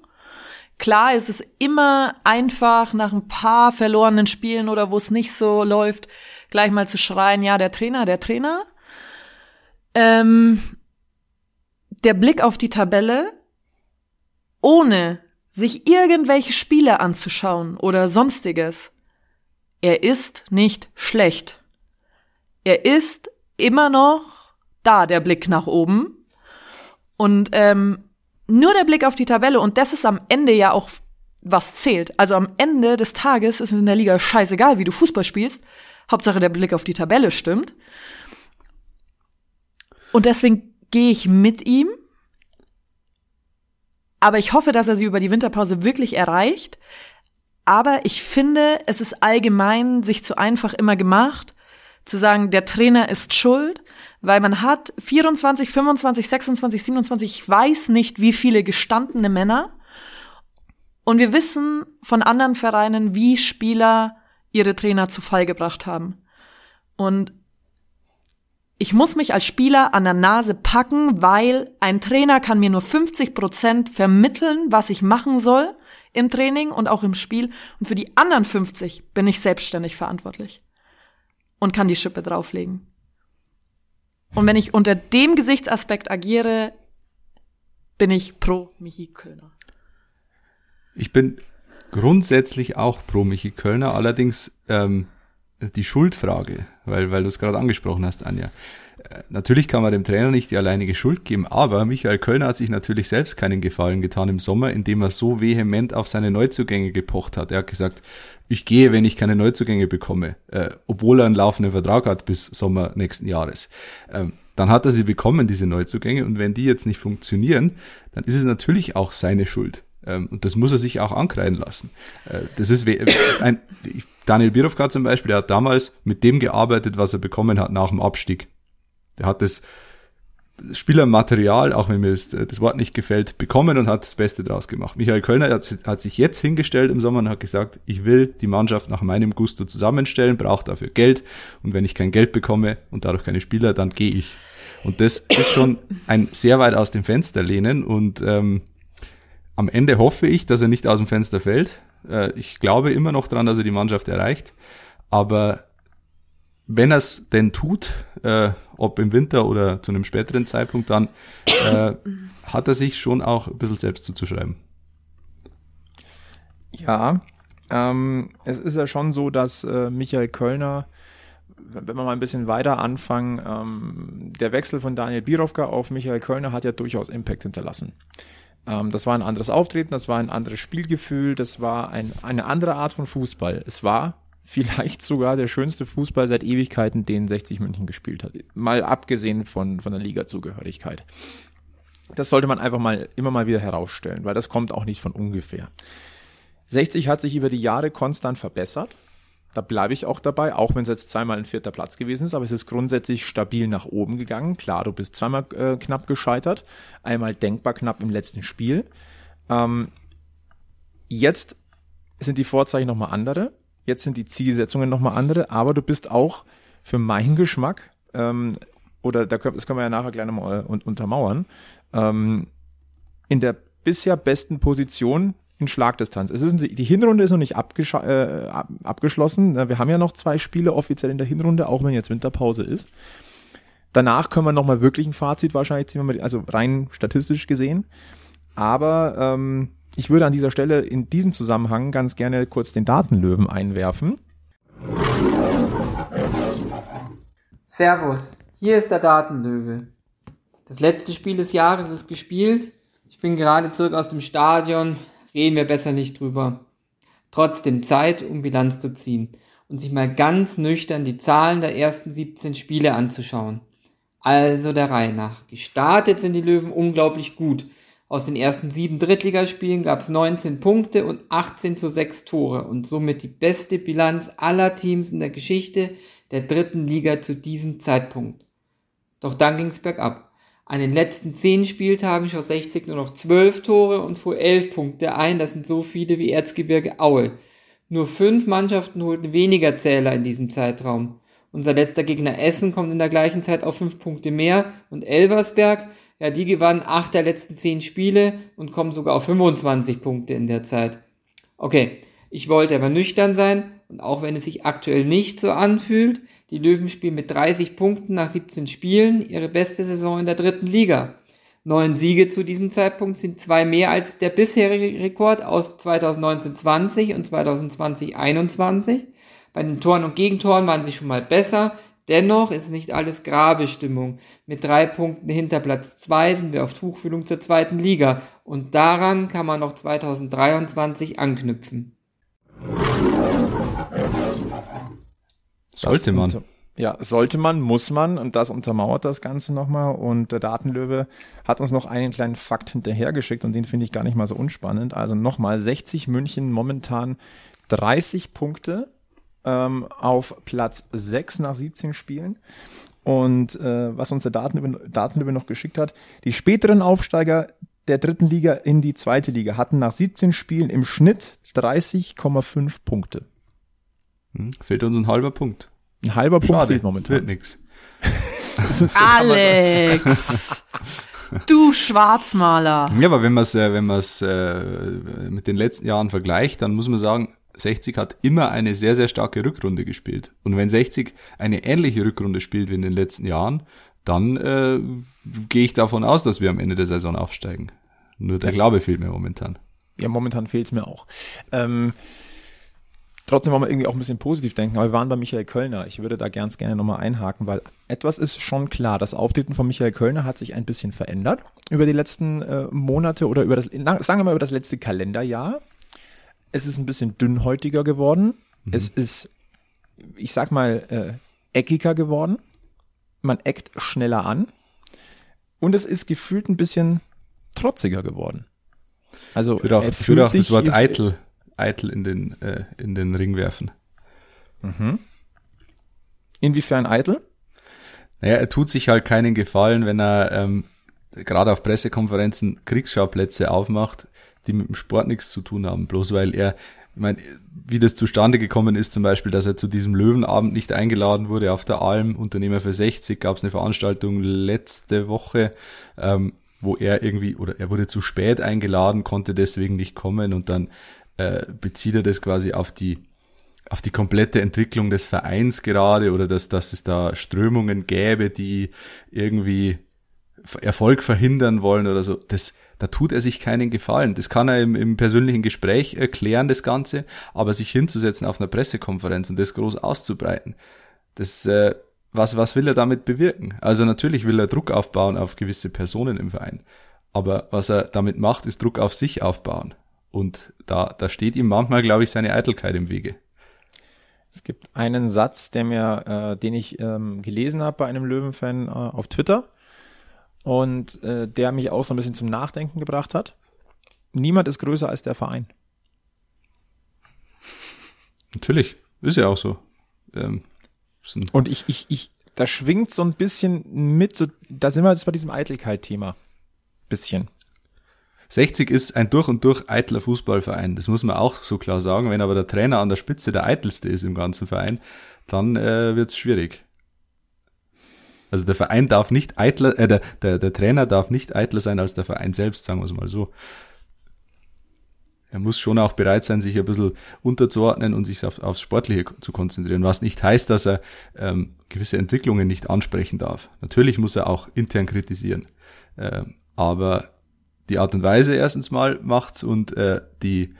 Klar ist es immer einfach, nach ein paar verlorenen Spielen oder wo es nicht so läuft, gleich mal zu schreien, ja, der Trainer, der Trainer. Ähm, der Blick auf die Tabelle, ohne sich irgendwelche Spiele anzuschauen oder sonstiges, er ist nicht schlecht. Er ist immer noch da, der Blick nach oben. Und ähm, nur der Blick auf die Tabelle, und das ist am Ende ja auch, was zählt. Also am Ende des Tages ist es in der Liga scheißegal, wie du Fußball spielst. Hauptsache der Blick auf die Tabelle stimmt. Und deswegen gehe ich mit ihm. Aber ich hoffe, dass er sie über die Winterpause wirklich erreicht. Aber ich finde, es ist allgemein sich zu einfach immer gemacht, zu sagen, der Trainer ist schuld, weil man hat 24, 25, 26, 27, ich weiß nicht, wie viele gestandene Männer. Und wir wissen von anderen Vereinen, wie Spieler ihre Trainer zu Fall gebracht haben. Und ich muss mich als Spieler an der Nase packen, weil ein Trainer kann mir nur 50 Prozent vermitteln, was ich machen soll im Training und auch im Spiel. Und für die anderen 50 bin ich selbstständig verantwortlich und kann die Schippe drauflegen. Und wenn ich unter dem Gesichtsaspekt agiere, bin ich pro Michi Kölner. Ich bin grundsätzlich auch pro Michi Kölner, allerdings ähm, die Schuldfrage, weil, weil du es gerade angesprochen hast, Anja. Äh, Natürlich kann man dem Trainer nicht die alleinige Schuld geben, aber Michael Kölner hat sich natürlich selbst keinen Gefallen getan im Sommer, indem er so vehement auf seine Neuzugänge gepocht hat. Er hat gesagt, ich gehe, wenn ich keine Neuzugänge bekomme, äh, obwohl er einen laufenden Vertrag hat bis Sommer nächsten Jahres. Ähm, dann hat er sie bekommen, diese Neuzugänge, und wenn die jetzt nicht funktionieren, dann ist es natürlich auch seine Schuld. Ähm, und das muss er sich auch ankreiden lassen. Äh, das ist ein, Daniel Birovka zum Beispiel, der hat damals mit dem gearbeitet, was er bekommen hat nach dem Abstieg. Der hat das Spielermaterial, auch wenn mir das, das Wort nicht gefällt, bekommen und hat das Beste draus gemacht. Michael Kölner hat, hat sich jetzt hingestellt im Sommer und hat gesagt, ich will die Mannschaft nach meinem Gusto zusammenstellen, brauche dafür Geld und wenn ich kein Geld bekomme und dadurch keine Spieler, dann gehe ich. Und das ist schon ein sehr weit aus dem Fenster lehnen und ähm, am Ende hoffe ich, dass er nicht aus dem Fenster fällt. Äh, ich glaube immer noch dran, dass er die Mannschaft erreicht. Aber wenn er es denn tut, äh, ob im Winter oder zu einem späteren Zeitpunkt, dann äh, hat er sich schon auch ein bisschen selbst zuzuschreiben. Ja, ähm, es ist ja schon so, dass äh, Michael Kölner, wenn wenn wir mal ein bisschen weiter anfangen, ähm, der Wechsel von Daniel Birovka auf Michael Kölner hat ja durchaus Impact hinterlassen. Ähm, das war ein anderes Auftreten, das war ein anderes Spielgefühl, das war ein, eine andere Art von Fußball. Es war vielleicht sogar der schönste Fußball seit Ewigkeiten, den 60 München gespielt hat. Mal abgesehen von, von der Liga-Zugehörigkeit. Das sollte man einfach mal immer mal wieder herausstellen, weil das kommt auch nicht von ungefähr. 60 hat sich über die Jahre konstant verbessert. Da bleibe ich auch dabei, auch wenn es jetzt zweimal ein vierter Platz gewesen ist, aber es ist grundsätzlich stabil nach oben gegangen. Klar, du bist zweimal äh, knapp gescheitert, einmal denkbar knapp im letzten Spiel. Ähm, jetzt sind die Vorzeichen nochmal andere, jetzt sind die Zielsetzungen nochmal andere, aber du bist auch für meinen Geschmack, ähm, oder da können, das können wir ja nachher gleich nochmal äh, untermauern, ähm, in der bisher besten Position in Schlagdistanz. Es ist, die Hinrunde ist noch nicht äh, abgeschlossen. Wir haben ja noch zwei Spiele offiziell in der Hinrunde, auch wenn jetzt Winterpause ist. Danach können wir nochmal wirklich ein Fazit wahrscheinlich ziehen, also rein statistisch gesehen. Aber ähm, ich würde an dieser Stelle in diesem Zusammenhang ganz gerne kurz den Datenlöwen einwerfen. Servus, hier ist der Datenlöwe. Das letzte Spiel des Jahres ist gespielt. Ich bin gerade zurück aus dem Stadion. Reden wir besser nicht drüber. Trotzdem Zeit, um Bilanz zu ziehen und sich mal ganz nüchtern die Zahlen der ersten 17 Spiele anzuschauen. Also der Reihe nach. Gestartet sind die Löwen unglaublich gut. Aus den ersten sieben Drittligaspielen gab es 19 Punkte und 18 zu 6 Tore und somit die beste Bilanz aller Teams in der Geschichte der dritten Liga zu diesem Zeitpunkt. Doch dann ging es bergab. An den letzten 10 Spieltagen schoss 60 nur noch 12 Tore und fuhr 11 Punkte ein. Das sind so viele wie Erzgebirge Aue. Nur fünf Mannschaften holten weniger Zähler in diesem Zeitraum. Unser letzter Gegner Essen kommt in der gleichen Zeit auf 5 Punkte mehr und Elversberg ja, die gewannen acht der letzten zehn Spiele und kommen sogar auf 25 Punkte in der Zeit. Okay, ich wollte aber nüchtern sein und auch wenn es sich aktuell nicht so anfühlt, die Löwen spielen mit 30 Punkten nach 17 Spielen ihre beste Saison in der dritten Liga. Neun Siege zu diesem Zeitpunkt sind zwei mehr als der bisherige Rekord aus 2019-20 und 2020-21. Bei den Toren und Gegentoren waren sie schon mal besser, Dennoch ist nicht alles Grabestimmung. Mit drei Punkten hinter Platz zwei sind wir auf Tuchfühlung zur zweiten Liga und daran kann man noch 2023 anknüpfen. Sollte man. Ja, sollte man, muss man und das untermauert das Ganze nochmal und der Datenlöwe hat uns noch einen kleinen Fakt hinterhergeschickt und den finde ich gar nicht mal so unspannend. Also nochmal 60 München momentan 30 Punkte ähm, auf Platz 6 nach 17 Spielen. Und äh, was uns der Datenlöwe noch geschickt hat, die späteren Aufsteiger der dritten Liga in die zweite Liga hatten nach 17 Spielen im Schnitt 30,5 Punkte. Hm, fehlt uns ein halber Punkt. Ein halber Schade, Punkt fehlt momentan. Wird nix. Alex! Du Schwarzmaler. Ja, aber wenn man es äh, wenn man's, äh, mit den letzten Jahren vergleicht, dann muss man sagen, 60 hat immer eine sehr, sehr starke Rückrunde gespielt. Und wenn 60 eine ähnliche Rückrunde spielt wie in den letzten Jahren, dann äh, gehe ich davon aus, dass wir am Ende der Saison aufsteigen. Nur der Glaube fehlt mir momentan. Ja, momentan fehlt es mir auch. Ähm, trotzdem wollen wir irgendwie auch ein bisschen positiv denken, aber wir waren bei Michael Kölner. Ich würde da ganz gerne nochmal einhaken, weil etwas ist schon klar. Das Auftreten von Michael Kölner hat sich ein bisschen verändert über die letzten äh, Monate oder über das, sagen wir mal, über das letzte Kalenderjahr. Es ist ein bisschen dünnhäutiger geworden. Mhm. Es ist, ich sag mal, äh, eckiger geworden. Man eckt schneller an. Und es ist gefühlt ein bisschen trotziger geworden. Also, ich würde auch, ich würde auch das Wort eitel, eitel in den, äh, in den Ring werfen. Mhm. Inwiefern eitel? Naja, er tut sich halt keinen Gefallen, wenn er ähm, gerade auf Pressekonferenzen Kriegsschauplätze aufmacht, die mit dem Sport nichts zu tun haben, bloß weil er, ich meine, wie das zustande gekommen ist, zum Beispiel, dass er zu diesem Löwenabend nicht eingeladen wurde auf der Alm, Unternehmer für 60, gab es eine Veranstaltung letzte Woche, ähm, wo er irgendwie, oder er wurde zu spät eingeladen, konnte deswegen nicht kommen und dann äh, bezieht er das quasi auf die auf die komplette Entwicklung des Vereins gerade oder dass, dass es da Strömungen gäbe, die irgendwie Erfolg verhindern wollen oder so. Das, da tut er sich keinen Gefallen. Das kann er im, im persönlichen Gespräch erklären, das Ganze, aber sich hinzusetzen auf einer Pressekonferenz und das groß auszubreiten, das, äh, was, was will er damit bewirken? Also natürlich will er Druck aufbauen auf gewisse Personen im Verein, aber was er damit macht, ist Druck auf sich aufbauen. Und da, da steht ihm manchmal, glaube ich, seine Eitelkeit im Wege. Es gibt einen Satz, der mir, äh, den ich ähm, gelesen habe bei einem Löwenfan äh, auf Twitter und äh, der mich auch so ein bisschen zum Nachdenken gebracht hat. Niemand ist größer als der Verein. Natürlich, ist ja auch so. Ähm, Und ich, ich, ich, da schwingt so ein bisschen mit, so, da sind wir jetzt bei diesem Eitelkeit-Thema. Bisschen. 60 ist ein durch und durch eitler Fußballverein. Das muss man auch so klar sagen. Wenn aber der Trainer an der Spitze der eitelste ist im ganzen Verein, dann äh, wird's schwierig. Also der Verein darf nicht eitler, äh, der, der, der Trainer darf nicht eitler sein als der Verein selbst, sagen wir es mal so. Er muss schon auch bereit sein, sich ein bisschen unterzuordnen und sich auf, aufs Sportliche zu konzentrieren, was nicht heißt, dass er ähm, gewisse Entwicklungen nicht ansprechen darf. Natürlich muss er auch intern kritisieren. Ähm, aber die Art und Weise erstens mal macht's und äh, die,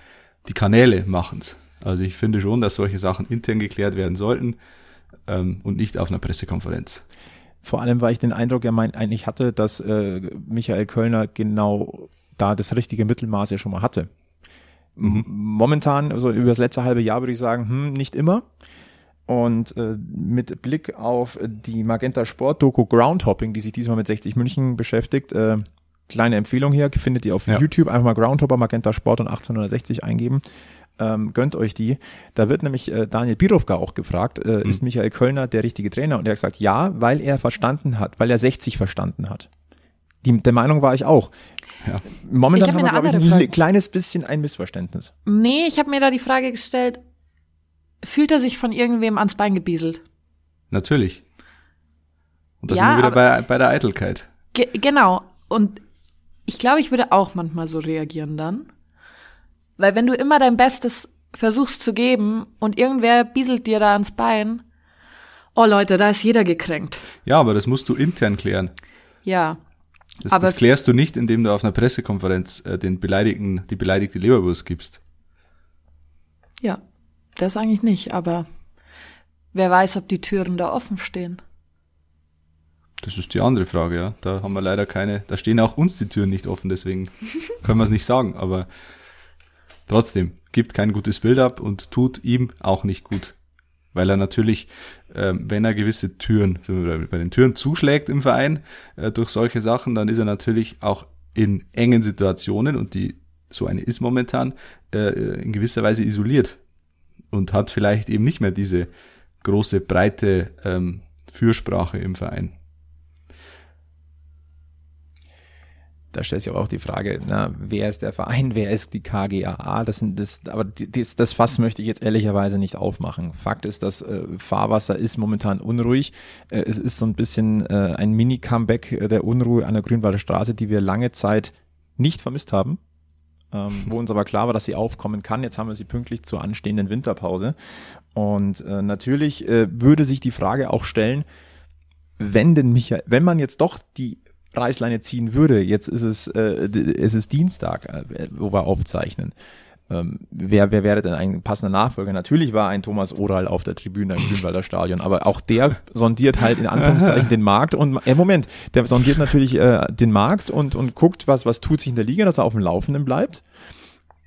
die Kanäle machen's. Also ich finde schon, dass solche Sachen intern geklärt werden sollten ähm, und nicht auf einer Pressekonferenz. Vor allem, weil ich den Eindruck ja mein, eigentlich hatte, dass äh, Michael Kölner genau da das richtige Mittelmaß ja schon mal hatte. M- Momentan, also über das letzte halbe Jahr würde ich sagen, hm, nicht immer. Und äh, mit Blick auf die Magenta Sport Doku Groundhopping, die sich diesmal mit 60 München beschäftigt, äh, kleine Empfehlung hier, findet ihr auf Ja. YouTube einfach mal Groundhopper Magenta Sport und 1860 eingeben. Ähm, gönnt euch die. Da wird nämlich äh, Daniel Birovka auch gefragt, äh, ist Michael Kölner der richtige Trainer? Und er hat gesagt, ja, weil er verstanden hat, weil er 60 verstanden hat. Die, der Meinung war ich auch. Ja. Momentan Ich hab haben wir, glaube ich, ein Frage. kleines bisschen ein Missverständnis. Nee, ich habe mir da die Frage gestellt, fühlt er sich von irgendwem ans Bein gebieselt? Natürlich. Und da Ja, sind wir wieder aber- bei, bei der Eitelkeit. Ge genau. Und ich glaube, ich würde auch manchmal so reagieren dann. Weil wenn du immer dein Bestes versuchst zu geben und irgendwer bieselt dir da ans Bein, oh Leute, da ist jeder gekränkt. Ja, aber das musst du intern klären. Ja. Das, Aber- das klärst du nicht, indem du auf einer Pressekonferenz äh, den Beleidigten, die beleidigte Leberwurst gibst. Ja. Das eigentlich nicht, aber wer weiß, ob die Türen da offen stehen. Das ist die andere Frage, ja. Da haben wir leider keine, da stehen auch uns die Türen nicht offen, deswegen können wir es nicht sagen, aber trotzdem, gibt kein gutes Bild ab und tut ihm auch nicht gut. Weil er natürlich, ähm, wenn er gewisse Türen, bei den Türen zuschlägt im Verein äh, durch solche Sachen, dann ist er natürlich auch in engen Situationen und die so eine ist momentan äh, in gewisser Weise isoliert und hat vielleicht eben nicht mehr diese große breite ähm, Fürsprache im Verein. Da stellt sich aber auch die Frage, na, wer ist der Verein, wer ist die KGAA? Das sind das, aber das, das Fass möchte ich jetzt ehrlicherweise nicht aufmachen. Fakt ist, das äh, Fahrwasser ist momentan unruhig. Äh, es ist so ein bisschen äh, ein Mini-Comeback äh, der Unruhe an der Grünwalder Straße, die wir lange Zeit nicht vermisst haben. Ähm, wo uns aber klar war, dass sie aufkommen kann. Jetzt haben wir sie pünktlich zur anstehenden Winterpause. Und äh, natürlich äh, würde sich die Frage auch stellen, wenn denn Michael, wenn man jetzt doch die Reißleine ziehen würde, jetzt ist es, äh, es ist Dienstag, äh, wo wir aufzeichnen. Ähm, wer, wer wäre denn ein passender Nachfolger? Natürlich war ein Thomas Oral auf der Tribüne im Grünwalder Stadion, aber auch der sondiert halt in Anführungszeichen den Markt und, äh, Moment, der sondiert natürlich äh, den Markt und, und guckt, was, was tut sich in der Liga, dass er auf dem Laufenden bleibt.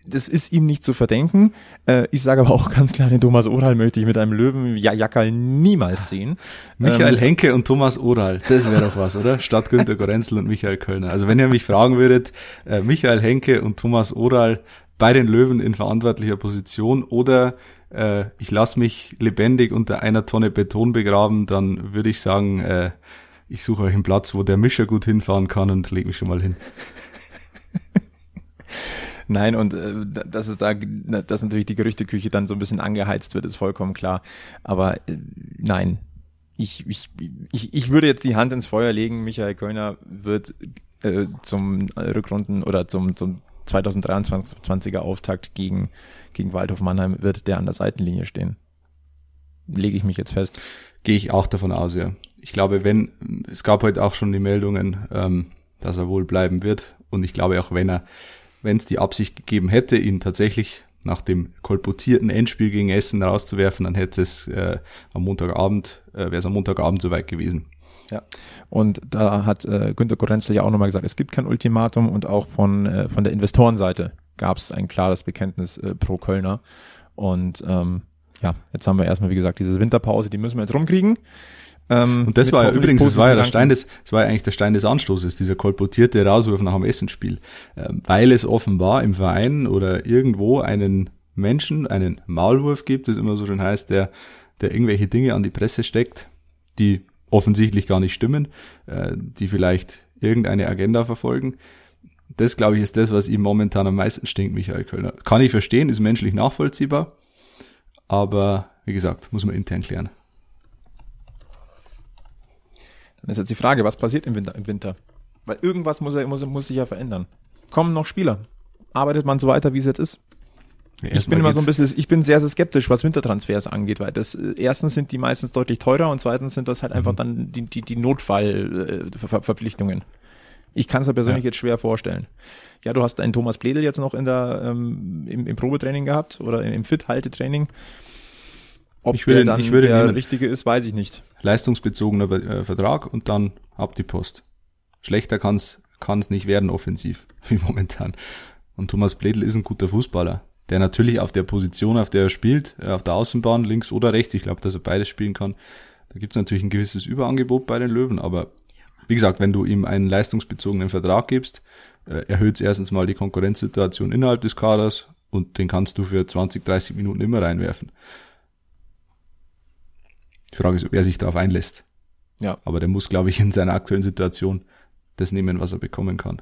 Das ist ihm nicht zu verdenken. Äh, ich sage aber auch ganz klar, den Thomas Oral möchte ich mit einem Löwenjackerl niemals sehen. Michael Ähm, Henke und Thomas Oral, das wäre doch was, oder? Statt Günter Gorenzel und Michael Kölner. Also wenn ihr mich fragen würdet, äh, Michael Henke und Thomas Oral bei den Löwen in verantwortlicher Position oder äh, ich lasse mich lebendig unter einer Tonne Beton begraben, dann würde ich sagen, äh, ich suche euch einen Platz, wo der Mischer gut hinfahren kann und leg mich schon mal hin. Nein, und äh, dass es da, dass natürlich die Gerüchteküche dann so ein bisschen angeheizt wird, ist vollkommen klar. Aber äh, nein, ich, ich, ich, ich würde jetzt die Hand ins Feuer legen. Michael Kölner wird äh, zum Rückrunden oder zum, zum 2023er Auftakt gegen, gegen Waldhof Mannheim wird der an der Seitenlinie stehen. Lege ich mich jetzt fest. Gehe ich auch davon aus, ja. Ich glaube, wenn, es gab heute auch schon die Meldungen, ähm, dass er wohl bleiben wird. Und ich glaube auch, wenn er, wenn es die Absicht gegeben hätte, ihn tatsächlich nach dem kolportierten Endspiel gegen Essen rauszuwerfen, dann hätte es äh, am Montagabend, äh, wäre es am Montagabend soweit gewesen. Ja. Und da hat äh, Günter Korenzel ja auch nochmal gesagt, es gibt kein Ultimatum und auch von, äh, von der Investorenseite gab es ein klares Bekenntnis äh, pro Kölner. Und ähm, ja, jetzt haben wir erstmal, wie gesagt, diese Winterpause, die müssen wir jetzt rumkriegen. Ähm, Und das war ja übrigens, das war ja der Stein des, das war ja eigentlich der Stein des Anstoßes, dieser kolportierte Rauswurf nach dem Essenspiel. Ähm, weil es offenbar im Verein oder irgendwo einen Menschen, einen Maulwurf gibt, das immer so schön heißt, der, der irgendwelche Dinge an die Presse steckt, die offensichtlich gar nicht stimmen, äh, die vielleicht irgendeine Agenda verfolgen. Das, glaube ich, ist das, was ihm momentan am meisten stinkt, Michael Kölner. Kann ich verstehen, ist menschlich nachvollziehbar, aber wie gesagt, muss man intern klären. Dann ist jetzt die Frage, was passiert im Winter? Im Winter? Weil irgendwas muss, er, muss, muss sich ja verändern. Kommen noch Spieler? Arbeitet man so weiter, wie es jetzt ist? Ich bin immer so ein bisschen, ich bin sehr, sehr skeptisch, was Wintertransfers angeht, weil das äh, erstens sind die meistens deutlich teurer und zweitens sind das halt einfach dann die, die, die Notfallverpflichtungen. Ich kann es mir persönlich Ja. jetzt schwer vorstellen. Ja, du hast einen Thomas Bledel jetzt noch in der, ähm, im, im Probetraining gehabt oder im, im Fit-Haltetraining. Ob Ich würde- der dann ich würde der nehmen. richtige ist, weiß ich nicht. leistungsbezogener äh, Vertrag und dann ab die Post. Schlechter kann's kann's nicht werden offensiv, wie momentan. Und Thomas Bledel ist ein guter Fußballer, der natürlich auf der Position, auf der er spielt, äh, auf der Außenbahn, links oder rechts, ich glaube, dass er beides spielen kann. Da gibt's natürlich ein gewisses Überangebot bei den Löwen, aber wie gesagt, wenn du ihm einen leistungsbezogenen Vertrag gibst, äh, erhöht erstens mal die Konkurrenzsituation innerhalb des Kaders und den kannst du für 20, 30 Minuten immer reinwerfen. Die Frage ist, ob er sich darauf einlässt. Ja. Aber der muss, glaube ich, in seiner aktuellen Situation das nehmen, was er bekommen kann.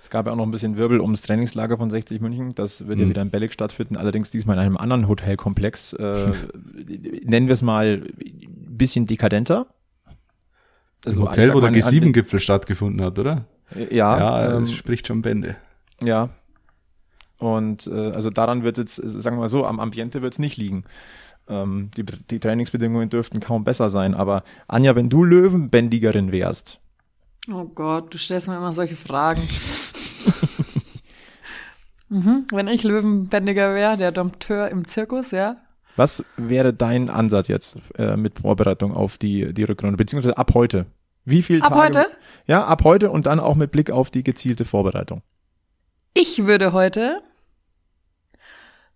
Es gab ja auch noch ein bisschen Wirbel ums Trainingslager von 60 München. Das wird ja Mhm. wieder in Belleg stattfinden, allerdings diesmal in einem anderen Hotelkomplex. Äh, nennen wir es mal ein bisschen dekadenter. Das Also, ich Hotel, wo der mal, an- G7-Gipfel stattgefunden hat, oder? Ja, ja ähm, das spricht schon Bände. ja. Und äh, also daran wird jetzt, äh, sagen wir mal so, am Ambiente wird es nicht liegen. Ähm, die, die Trainingsbedingungen dürften kaum besser sein. Aber Anja, wenn du Löwenbändigerin wärst, Oh Gott, du stellst mir immer solche Fragen. mhm. Wenn ich Löwenbändiger wäre, der Dompteur im Zirkus, ja. was wäre dein Ansatz jetzt äh, mit Vorbereitung auf die, die Rückrunde, beziehungsweise ab heute? Wie viel Ab Tage, heute? Ja, ab heute und dann auch mit Blick auf die gezielte Vorbereitung. Ich würde heute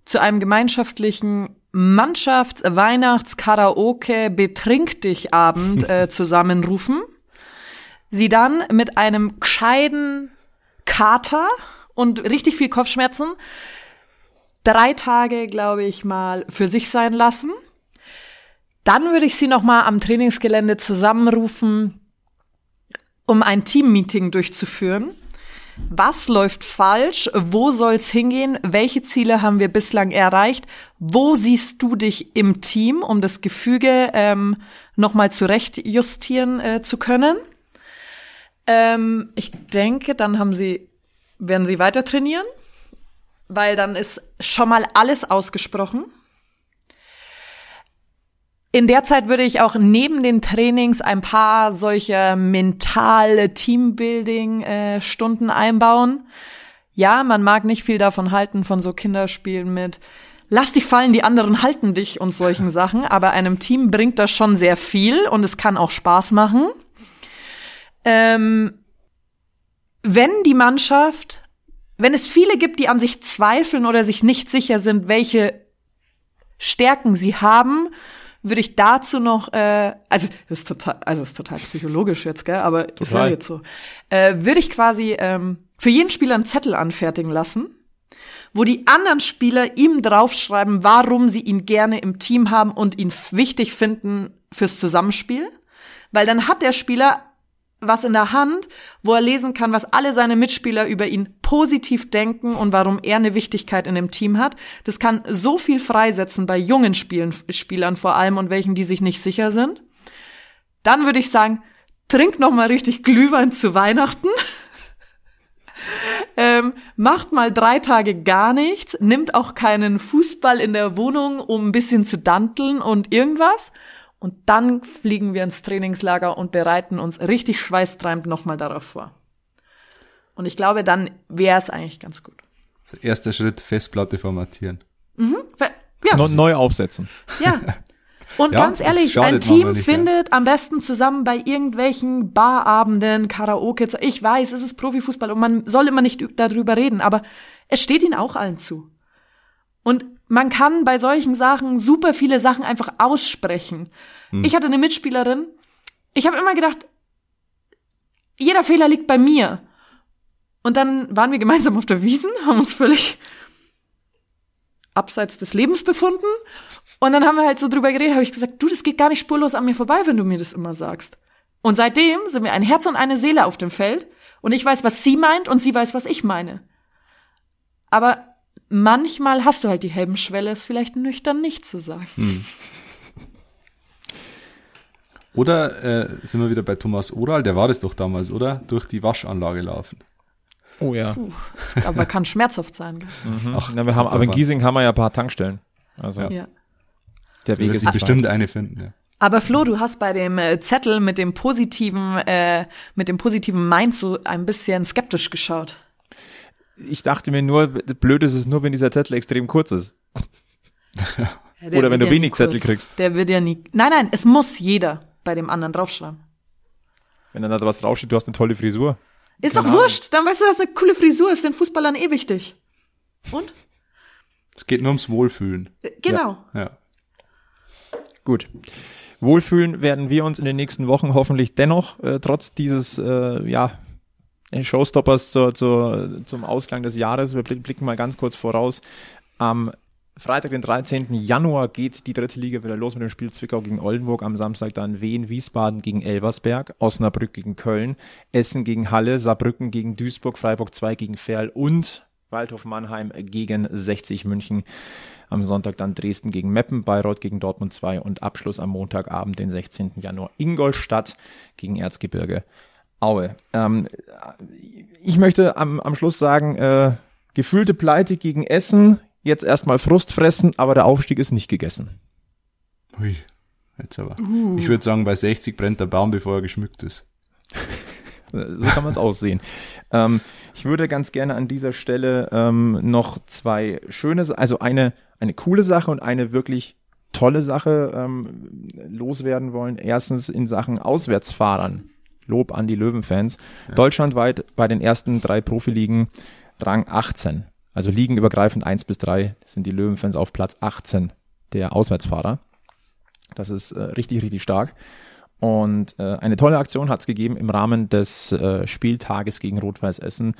zu einem gemeinschaftlichen Mannschafts-, Weihnachts-, Karaoke-, Betrink dich Abend äh, zusammenrufen. Sie dann mit einem gescheiden Kater und richtig viel Kopfschmerzen drei Tage, glaube ich, mal für sich sein lassen. Dann würde ich sie noch mal am Trainingsgelände zusammenrufen, um ein Teammeeting durchzuführen. Was läuft falsch? Wo soll's hingehen? Welche Ziele haben wir bislang erreicht? Wo siehst du dich im Team, um das Gefüge ähm, nochmal zurechtjustieren äh, zu können? Ähm, ich denke, dann haben sie, werden sie weiter trainieren, weil dann ist schon mal alles ausgesprochen. In der Zeit würde ich auch neben den Trainings ein paar solche mentale Teambuilding-Stunden einbauen. Ja, man mag nicht viel davon halten, von so Kinderspielen mit Lass dich fallen, die anderen halten dich und solchen Sachen, aber einem Team bringt das schon sehr viel und es kann auch Spaß machen. Ähm, wenn die Mannschaft, wenn es viele gibt, die an sich zweifeln oder sich nicht sicher sind, welche Stärken sie haben, würde ich dazu noch, äh, also das ist total, also das ist total psychologisch jetzt, gell, aber ist ja Total. jetzt so, äh, würde ich quasi ähm, für jeden Spieler einen Zettel anfertigen lassen, wo die anderen Spieler ihm draufschreiben, warum sie ihn gerne im Team haben und ihn wichtig finden fürs Zusammenspiel, weil dann hat der Spieler was in der Hand, wo er lesen kann, was alle seine Mitspieler über ihn positiv denken und warum er eine Wichtigkeit in dem Team hat. Das kann so viel freisetzen bei jungen Spielen, Spielern vor allem und welchen, die sich nicht sicher sind. Dann würde ich sagen, trink noch mal richtig Glühwein zu Weihnachten. ähm, macht mal drei Tage gar nichts, nimmt auch keinen Fußball in der Wohnung, um ein bisschen zu danteln und irgendwas. Und dann fliegen wir ins Trainingslager und bereiten uns richtig schweißtreibend nochmal darauf vor. Und ich glaube, dann wäre es eigentlich ganz gut. Also erster Schritt, Festplatte formatieren. Ver- Ja, No, neu aufsetzen. ja. Und Ja, ganz ehrlich, ein Team nicht, ja. findet am besten zusammen bei irgendwelchen Barabenden, Karaoke. Ich weiß, es ist Profifußball und man soll immer nicht darüber reden, aber es steht ihnen auch allen zu. Und man kann bei solchen Sachen super viele Sachen einfach aussprechen. Hm. Ich hatte eine Mitspielerin, ich habe immer gedacht, jeder Fehler liegt bei mir. Und dann waren wir gemeinsam auf der Wiesen, haben uns völlig abseits des Lebens befunden. Und dann haben wir halt so drüber geredet, habe ich gesagt, du, das geht gar nicht spurlos an mir vorbei, wenn du mir das immer sagst. Und seitdem sind wir ein Herz und eine Seele auf dem Feld. Und ich weiß, was sie meint und sie weiß, was ich meine. Aber manchmal hast du halt die Hemmschwelle, es vielleicht nüchtern nicht zu sagen. Hm. Oder äh, sind wir wieder bei Thomas Oral, der war das doch damals, oder? Durch die Waschanlage laufen. Oh ja. Puh, aber kann schmerzhaft sein. Mhm. Ach, Na, wir haben, aber in Giesing haben wir ja ein paar Tankstellen. Also ja. der Weg ist bestimmt eine finden. Ja. Aber Flo, du hast bei dem äh, Zettel mit dem positiven, äh, mit dem positiven Mind so ein bisschen skeptisch geschaut. Ich dachte mir nur, blöd ist es nur, wenn dieser Zettel extrem kurz ist. Ja, Oder wenn du ja wenig Zettel kriegst. Der wird ja nie. Nein, nein, es muss jeder bei dem anderen draufschreiben. Wenn dann da was draufsteht, du hast eine tolle Frisur. Ist genau. doch wurscht, dann weißt du, dass eine coole Frisur ist den Fußballern eh wichtig. Und? Es geht nur ums Wohlfühlen. Äh, genau. Ja. ja. Gut. Wohlfühlen werden wir uns in den nächsten Wochen hoffentlich dennoch, äh, trotz dieses, äh, ja, Showstoppers zur, zur, zum Ausklang des Jahres. Wir blicken mal ganz kurz voraus. Am Freitag, den 13. Januar, geht die dritte Liga wieder los mit dem Spiel Zwickau gegen Oldenburg. Am Samstag dann Wien, Wiesbaden gegen Elversberg, Osnabrück gegen Köln, Essen gegen Halle, Saarbrücken gegen Duisburg, Freiburg 2 gegen Ferl und Waldhof Mannheim gegen 60 München. Am Sonntag dann Dresden gegen Meppen, Bayreuth gegen Dortmund 2 und Abschluss am Montagabend, den 16. Januar, Ingolstadt gegen Erzgebirge Aue. Ähm, ich möchte am, am Schluss sagen, äh, gefühlte Pleite gegen Essen, jetzt erstmal Frust fressen, aber der Aufstieg ist nicht gegessen. Ui, jetzt aber. Uh. Ich würde sagen, bei 60 brennt der Baum, bevor er geschmückt ist. so kann man es aussehen. Ähm, ich würde ganz gerne an dieser Stelle ähm, noch zwei schöne, also eine, eine coole Sache und eine wirklich tolle Sache ähm, loswerden wollen. Erstens in Sachen Auswärtsfahrern. Lob an die Löwenfans. Ja. Deutschlandweit bei den ersten drei Profiligen Rang 18. Also liegenübergreifend 1 bis 3 sind die Löwenfans auf Platz 18 der Auswärtsfahrer. Das ist äh, richtig, richtig stark. Und äh, eine tolle Aktion hat es gegeben im Rahmen des äh, Spieltages gegen Rot-Weiß Essen.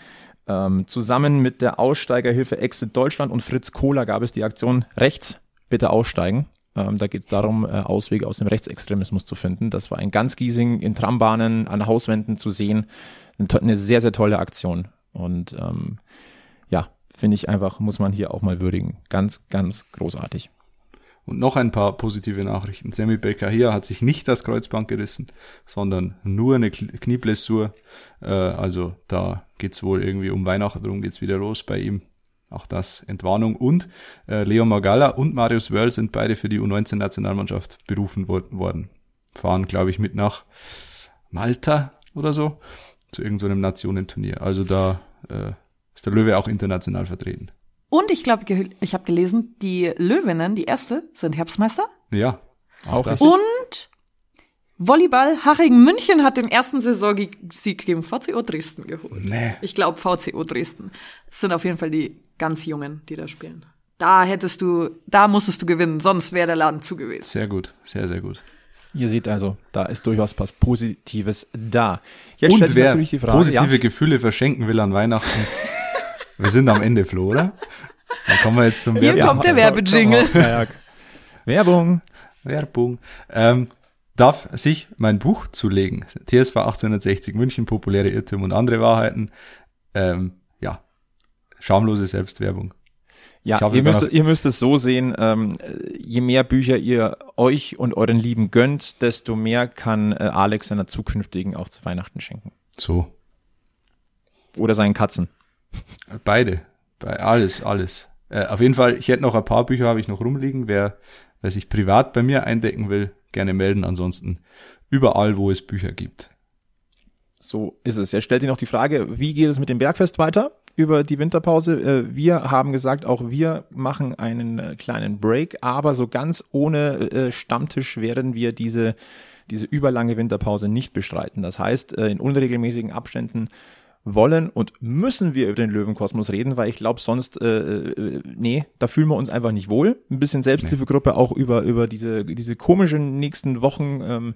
Ähm, zusammen mit der Aussteigerhilfe Exit Deutschland und Fritz Kohler gab es die Aktion Rechts, bitte aussteigen. Ähm, da geht es darum, äh, Auswege aus dem Rechtsextremismus zu finden. Das war ein ganz Giesing in Trambahnen, an Hauswänden zu sehen. Eine sehr, sehr tolle Aktion. Und ähm, finde ich einfach, muss man hier auch mal würdigen. Ganz, ganz großartig. Und noch ein paar positive Nachrichten. Sammy Becker hier hat sich nicht das Kreuzband gerissen, sondern nur eine Knieblessur. Äh, also da geht's wohl irgendwie um Weihnachten, darum geht's wieder los bei ihm. Auch das Entwarnung. Und äh, Leo Magala und Marius Wörl sind beide für die U19-Nationalmannschaft berufen worden. Fahren, glaube ich, mit nach Malta oder so zu irgendeinem so Nationenturnier. Also da äh, ist der Löwe auch international vertreten. Und ich glaube, ich habe gelesen, die Löwinnen, die erste, sind Herbstmeister. Ja, auch das. Und Volleyball Haching München hat den ersten Saisonsieg gegen VCO Dresden geholt. Nee. Ich glaube VCO Dresden. Das sind auf jeden Fall die ganz Jungen, die da spielen. Da hättest du, da musstest du gewinnen, sonst wäre der Laden zu gewesen. Sehr gut, sehr, sehr gut. Ihr seht also, da ist durchaus was Positives da. Jetzt Und wer natürlich die Frage, positive ja? Gefühle verschenken will an Weihnachten, wir sind am Ende, Flo, oder? Dann kommen wir jetzt zum Hier Werbung. kommt der Werbejingle. Ja, Werbung. Werbung. Ähm, darf sich mein Buch zulegen. TSV 1860 München, populäre Irrtümer und andere Wahrheiten. Ähm, schamlose Selbstwerbung. Ja, ihr müsst, ihr müsst es so sehen, ähm, je mehr Bücher ihr euch und euren Lieben gönnt, desto mehr kann äh, Alex seiner zukünftigen auch zu Weihnachten schenken. So. Oder seinen Katzen. Beide. Bei alles, alles. Äh, auf jeden Fall, ich hätte noch ein paar Bücher, habe ich noch rumliegen. Wer, wer sich privat bei mir eindecken will, gerne melden. Ansonsten überall, wo es Bücher gibt. So ist es. Er stellt sich noch die Frage, wie geht es mit dem Bergfest weiter über die Winterpause? Äh, wir haben gesagt, auch wir machen einen äh, kleinen Break, aber so ganz ohne äh, Stammtisch werden wir diese, diese überlange Winterpause nicht bestreiten. Das heißt, in unregelmäßigen Abständen wollen und müssen wir über den Löwenkosmos reden, weil ich glaube, sonst, äh, nee, da fühlen wir uns einfach nicht wohl. Ein bisschen Selbsthilfegruppe auch über, über diese, diese komischen nächsten Wochen, ähm,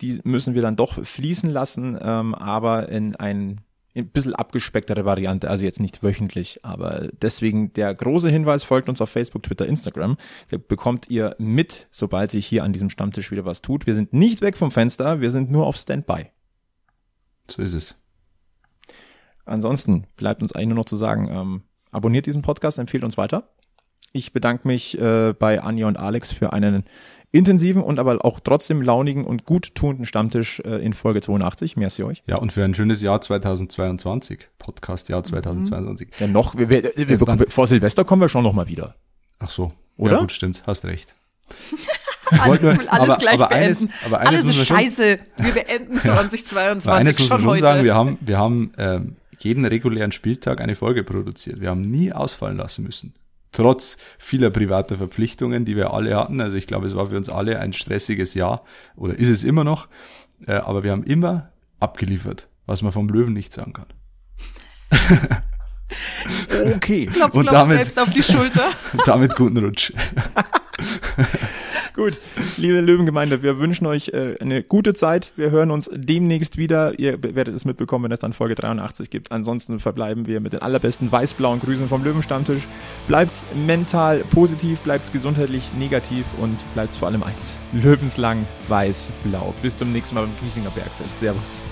die müssen wir dann doch fließen lassen, ähm, aber in ein ein bisschen abgespecktere Variante, also jetzt nicht wöchentlich, aber deswegen der große Hinweis, folgt uns auf Facebook, Twitter, Instagram. Da bekommt ihr mit, sobald sich hier an diesem Stammtisch wieder was tut. Wir sind nicht weg vom Fenster, wir sind nur auf Standby. So ist es. Ansonsten bleibt uns eigentlich nur noch zu sagen, ähm, abonniert diesen Podcast, empfehlt uns weiter. Ich bedanke mich äh, bei Anja und Alex für einen intensiven und aber auch trotzdem launigen und gut tuenden Stammtisch äh, in Folge 82. Merci euch. Ja, und für ein schönes Jahr 2022. Podcast-Jahr 2022. Ja, noch, wir, wir, wir, wir, vor Silvester kommen wir schon noch mal wieder. Ach so. Oder? Ja, gut, stimmt. Hast recht. alles, nur- alles aber- gleich aber beenden. eines- aber eines alles ist man schon- scheiße. Wir beenden Aber 2022 eines muss man schon schon heute. sagen, wir haben, wir haben ähm, jeden regulären Spieltag eine Folge produziert. Wir haben nie ausfallen lassen müssen. Trotz vieler privater Verpflichtungen, die wir alle hatten. Also ich glaube, es war für uns alle ein stressiges Jahr oder ist es immer noch. Äh, aber wir haben immer abgeliefert, was man vom Löwen nicht sagen kann. Okay. Klopf, und klopf damit- selbst auf die Schulter. Und damit guten Rutsch. Gut, liebe Löwengemeinde, wir wünschen euch äh, eine gute Zeit. Wir hören uns demnächst wieder. Ihr werdet es mitbekommen, wenn es dann Folge 83 gibt. Ansonsten verbleiben wir mit den allerbesten weiß-blauen Grüßen vom Löwenstammtisch. Bleibt mental positiv, bleibt gesundheitlich negativ und bleibt vor allem eins. Löwenslang weiß-blau. Bis zum nächsten Mal beim Giesinger Bergfest. Servus.